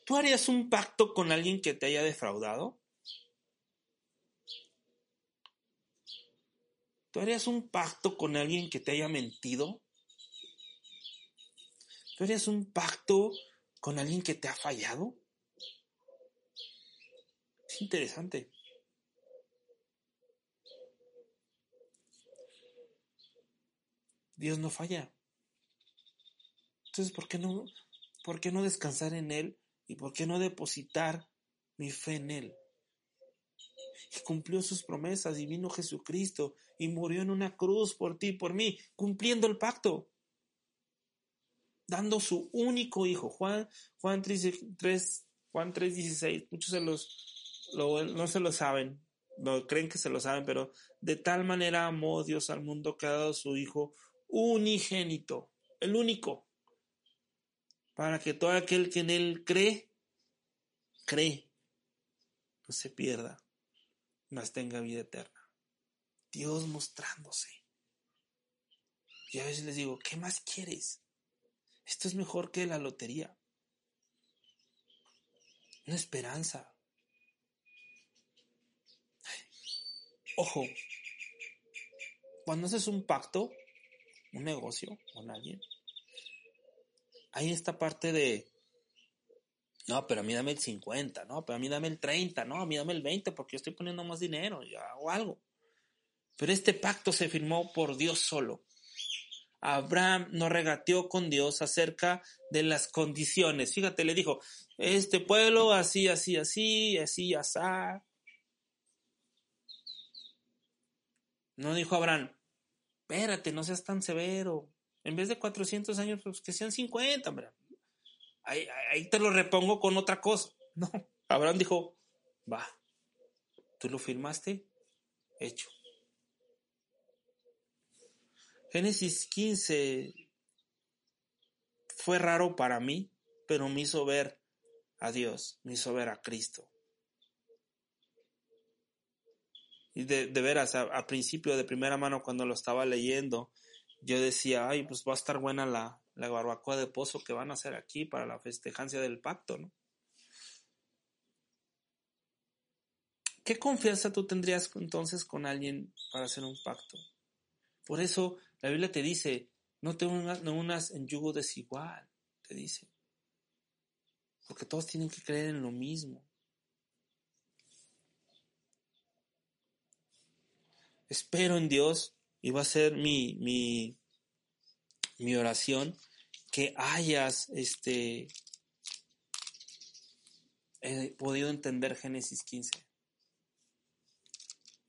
¿Tú harías un pacto con alguien que te haya defraudado? ¿Tú harías un pacto con alguien que te haya mentido? ¿Tú harías un pacto con alguien que te ha fallado? Es interesante. Dios no falla. Entonces, ¿por qué no, por qué no descansar en Él y por qué no depositar mi fe en Él? Y cumplió sus promesas y vino Jesucristo y murió en una cruz por ti por mí, cumpliendo el pacto, dando su único hijo. Juan, Juan 3, 3 Juan 3:16, muchos se los, lo- no se lo saben, no creen que se lo saben, pero de tal manera amó Dios al mundo que ha dado su hijo unigénito, el único, para que todo aquel que en él cree, cree, no se pierda, mas tenga vida eterna. Dios mostrándose. Y a veces les digo, ¿qué más quieres? Esto es mejor que la lotería. Una esperanza. Ojo, cuando haces un pacto, un negocio con alguien, hay esta parte de, no, pero a mí dame el 50, no, pero a mí dame el 30, no, a mí dame el 20 porque yo estoy poniendo más dinero, hago algo. Pero este pacto se firmó por Dios solo. Abraham no regateó con Dios acerca de las condiciones. Fíjate, le dijo, este pueblo así, así, así, así, así. No dijo Abraham, espérate, no seas tan severo. En vez de 400 años, pues que sean 50, hombre. Ahí, ahí te lo repongo con otra cosa. No, Abraham dijo, va, tú lo firmaste, hecho. Génesis 15 fue raro para mí, pero me hizo ver a Dios, me hizo ver a Cristo. Y de, veras, a, a, principio de primera mano cuando lo estaba leyendo, yo decía, ay, pues va a estar buena la, la barbacoa de pozo que van a hacer aquí para la festejancia del pacto, ¿no? ¿Qué confianza tú tendrías entonces con alguien para hacer un pacto? Por eso la Biblia te dice, no te unas, no unas en yugo desigual, te dice. Porque todos tienen que creer en lo mismo. Espero en Dios va a ser mi, mi, mi oración que hayas este, eh, podido entender Génesis 15.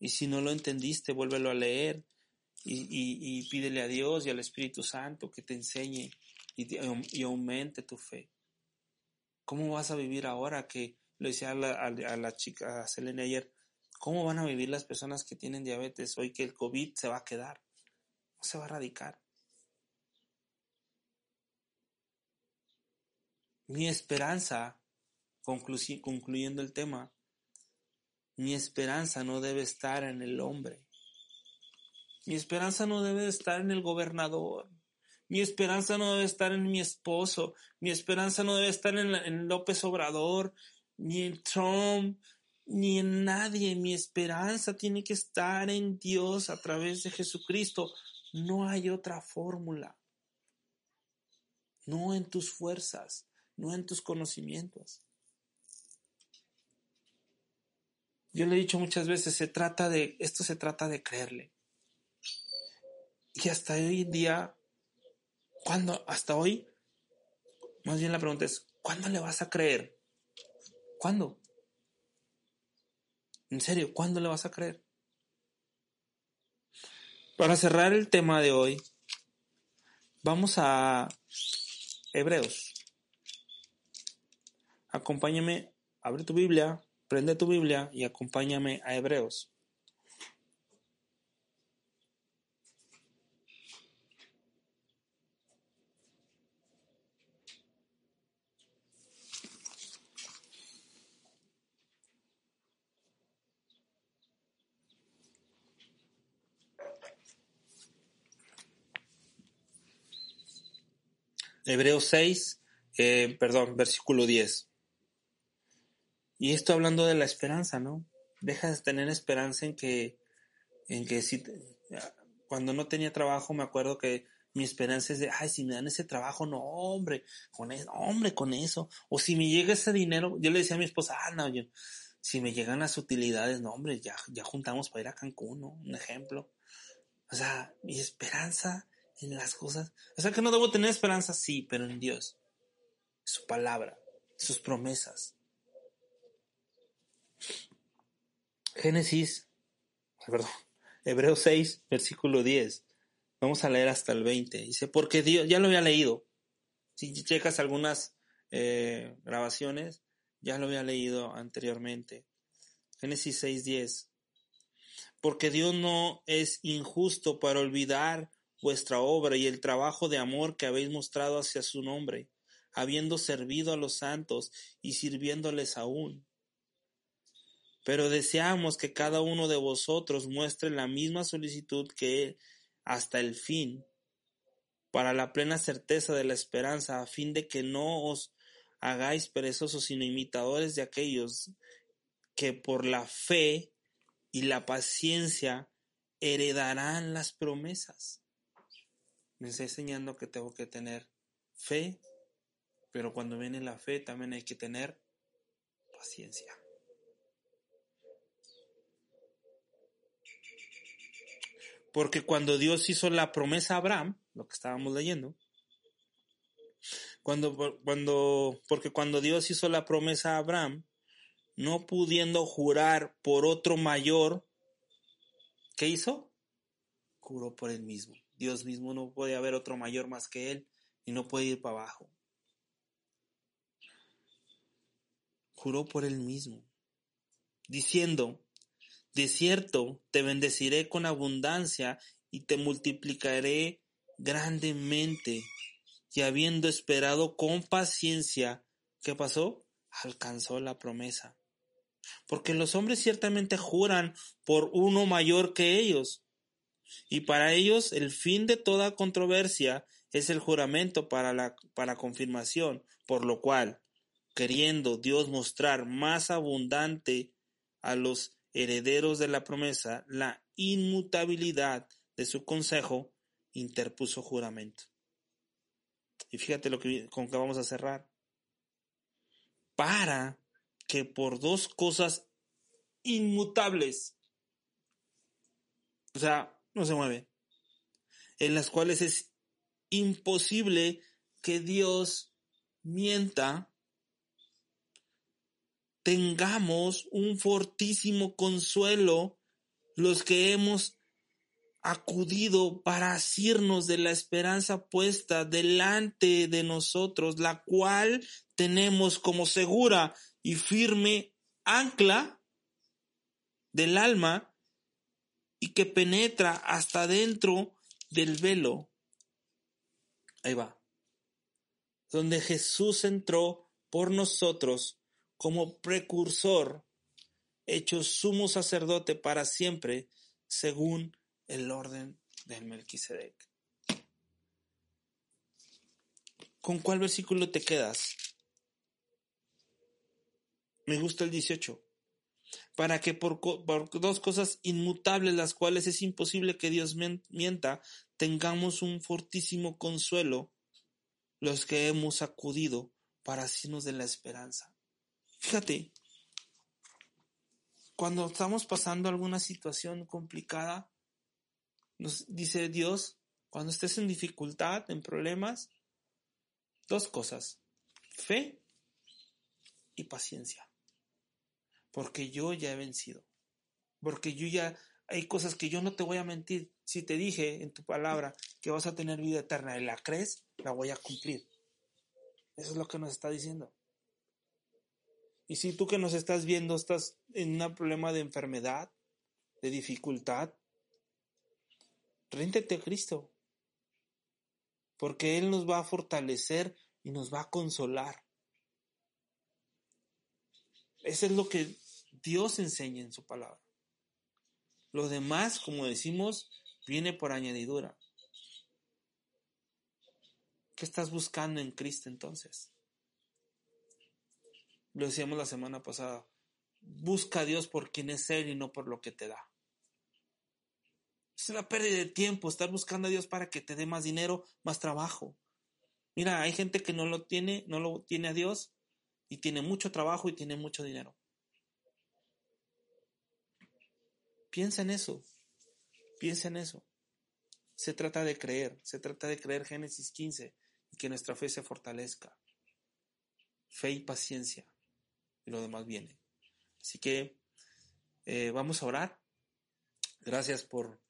Y si no lo entendiste, vuélvelo a leer y, y, y pídele a Dios y al Espíritu Santo que te enseñe y, y aumente tu fe. ¿Cómo vas a vivir ahora que, lo decía a la, a la chica, a Selene ayer, ¿cómo van a vivir las personas que tienen diabetes hoy que el COVID se va a quedar? No se va a erradicar. Mi esperanza, concluyendo el tema, mi esperanza no debe estar en el hombre. Mi esperanza no debe estar en el gobernador. Mi esperanza no debe estar en mi esposo. Mi esperanza no debe estar en, en López Obrador, ni en Trump, ni en nadie. Mi esperanza tiene que estar en Dios a través de Jesucristo. No hay otra fórmula. No en tus fuerzas, no en tus conocimientos. Yo le he dicho muchas veces, se trata de, esto se trata de creerle. Y hasta hoy en día, ¿cuándo? Hasta hoy, más bien la pregunta es, ¿cuándo le vas a creer? ¿Cuándo? En serio, ¿cuándo le vas a creer? Para cerrar el tema de hoy, vamos a Hebreos. Acompáñame, abre tu Biblia, prende tu Biblia y acompáñame a Hebreos. Hebreos 6, eh, perdón, versículo 10. Y esto hablando de la esperanza, ¿no? Dejas de tener esperanza en que, en que si, cuando no tenía trabajo me acuerdo que mi esperanza es de, ay, si me dan ese trabajo, no, hombre, con eso, hombre, con eso. O si me llega ese dinero, yo le decía a mi esposa, ah, no, yo, si me llegan las utilidades, no, hombre, ya, ya juntamos para ir a Cancún, ¿no? Un ejemplo. O sea, mi esperanza en las cosas. O sea que no debo tener esperanza, sí, pero en Dios. Su palabra, sus promesas. Génesis, perdón, Hebreos 6, versículo 10. Vamos a leer hasta el 20. Dice, porque Dios, ya lo había leído. Si checas algunas eh, grabaciones, ya lo había leído anteriormente. Génesis 6, 10. Porque Dios no es injusto para olvidar vuestra obra y el trabajo de amor que habéis mostrado hacia su nombre, habiendo servido a los santos y sirviéndoles aún. Pero deseamos que cada uno de vosotros muestre la misma solicitud que él hasta el fin, para la plena certeza de la esperanza, a fin de que no os hagáis perezosos, sino imitadores de aquellos que por la fe y la paciencia heredarán las promesas me está enseñando que tengo que tener fe, pero cuando viene la fe también hay que tener paciencia. Porque cuando Dios hizo la promesa a Abraham, lo que estábamos leyendo, cuando, cuando, porque cuando Dios hizo la promesa a Abraham, no pudiendo jurar por otro mayor, ¿qué hizo? Juró por él mismo. Dios mismo no puede haber otro mayor más que Él y no puede ir para abajo. Juró por Él mismo, diciendo, de cierto te bendeciré con abundancia y te multiplicaré grandemente. Y habiendo esperado con paciencia, ¿qué pasó? Alcanzó la promesa. Porque los hombres ciertamente juran por uno mayor que ellos, y para ellos el fin de toda controversia es el juramento para la para confirmación, por lo cual, queriendo Dios mostrar más abundante a los herederos de la promesa la inmutabilidad de su consejo, interpuso juramento. Y fíjate lo que con que vamos a cerrar. Para que por dos cosas inmutables, o sea, no se mueve, en las cuales es imposible que Dios mienta, tengamos un fortísimo consuelo los que hemos acudido para asirnos de la esperanza puesta delante de nosotros, la cual tenemos como segura y firme ancla del alma y que penetra hasta dentro del velo. Ahí va. Donde Jesús entró por nosotros como precursor, hecho sumo sacerdote para siempre, según el orden del Melquisedec. ¿Con cuál versículo te quedas? Me gusta el 18. Para que por, dos cosas inmutables, las cuales es imposible que Dios mienta, tengamos un fortísimo consuelo los que hemos acudido para asirnos de la esperanza. Fíjate, cuando estamos pasando alguna situación complicada, nos dice Dios, cuando estés en dificultad, en problemas, dos cosas, fe y paciencia. Porque yo ya he vencido. Porque yo ya, hay cosas que yo no te voy a mentir. Si te dije en tu palabra que vas a tener vida eterna y la crees, la voy a cumplir. Eso es lo que nos está diciendo. Y si tú que nos estás viendo estás en un problema de enfermedad, de dificultad, Réntete a Cristo, porque Él nos va a fortalecer y nos va a consolar. Eso es lo que Dios enseña en su palabra. Lo demás, como decimos, viene por añadidura. ¿Qué estás buscando en Cristo entonces? Lo decíamos la semana pasada. Busca a Dios por quien es Él y no por lo que te da. Es una pérdida de tiempo estar buscando a Dios para que te dé más dinero, más trabajo. Mira, hay gente que no lo tiene, no lo tiene a Dios y tiene mucho trabajo y tiene mucho dinero. Piensa en eso. Piensa en eso. Se trata de creer, se trata de creer Génesis 15 y que nuestra fe se fortalezca. Fe y paciencia. Y lo demás viene. Así que eh, vamos a orar. Gracias por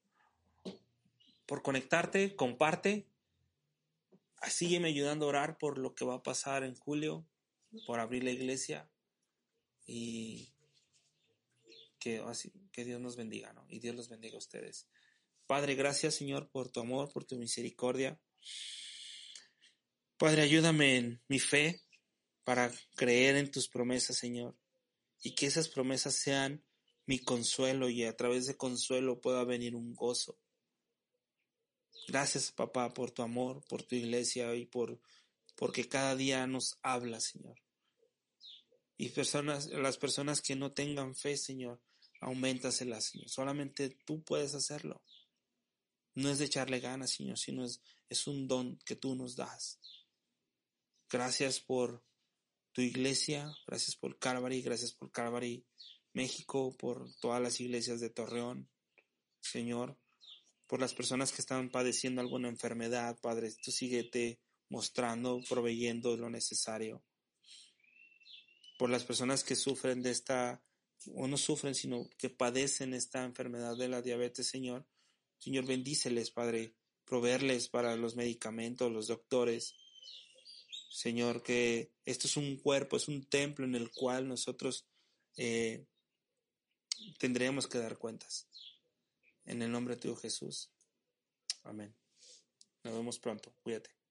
por conectarte, comparte. Sígueme ayudando a orar por lo que va a pasar en julio, por abrir la iglesia y que, que Dios nos bendiga, ¿no? Y Dios los bendiga a ustedes. Padre, gracias Señor por tu amor, por tu misericordia. Padre, ayúdame en mi fe para creer en tus promesas, Señor, y que esas promesas sean mi consuelo y a través de consuelo pueda venir un gozo. Gracias, papá, por tu amor, por tu iglesia y por porque cada día nos habla, Señor. Y personas, las personas que no tengan fe, Señor, auméntaselas, Señor. Solamente tú puedes hacerlo. No es de echarle ganas, Señor, sino es, es un don que tú nos das. Gracias por tu iglesia, gracias por Calvary, gracias por Calvary México, por todas las iglesias de Torreón, Señor por las personas que están padeciendo alguna enfermedad, Padre, tú síguete mostrando, proveyendo lo necesario. Por las personas que sufren de esta, o no sufren, sino que padecen esta enfermedad de la diabetes, Señor. Señor, bendíceles, Padre, proveerles para los medicamentos, los doctores. Señor, que esto es un cuerpo, es un templo en el cual nosotros eh, tendremos que dar cuentas. En el nombre de tu Jesús. Amén. Nos vemos pronto. Cuídate.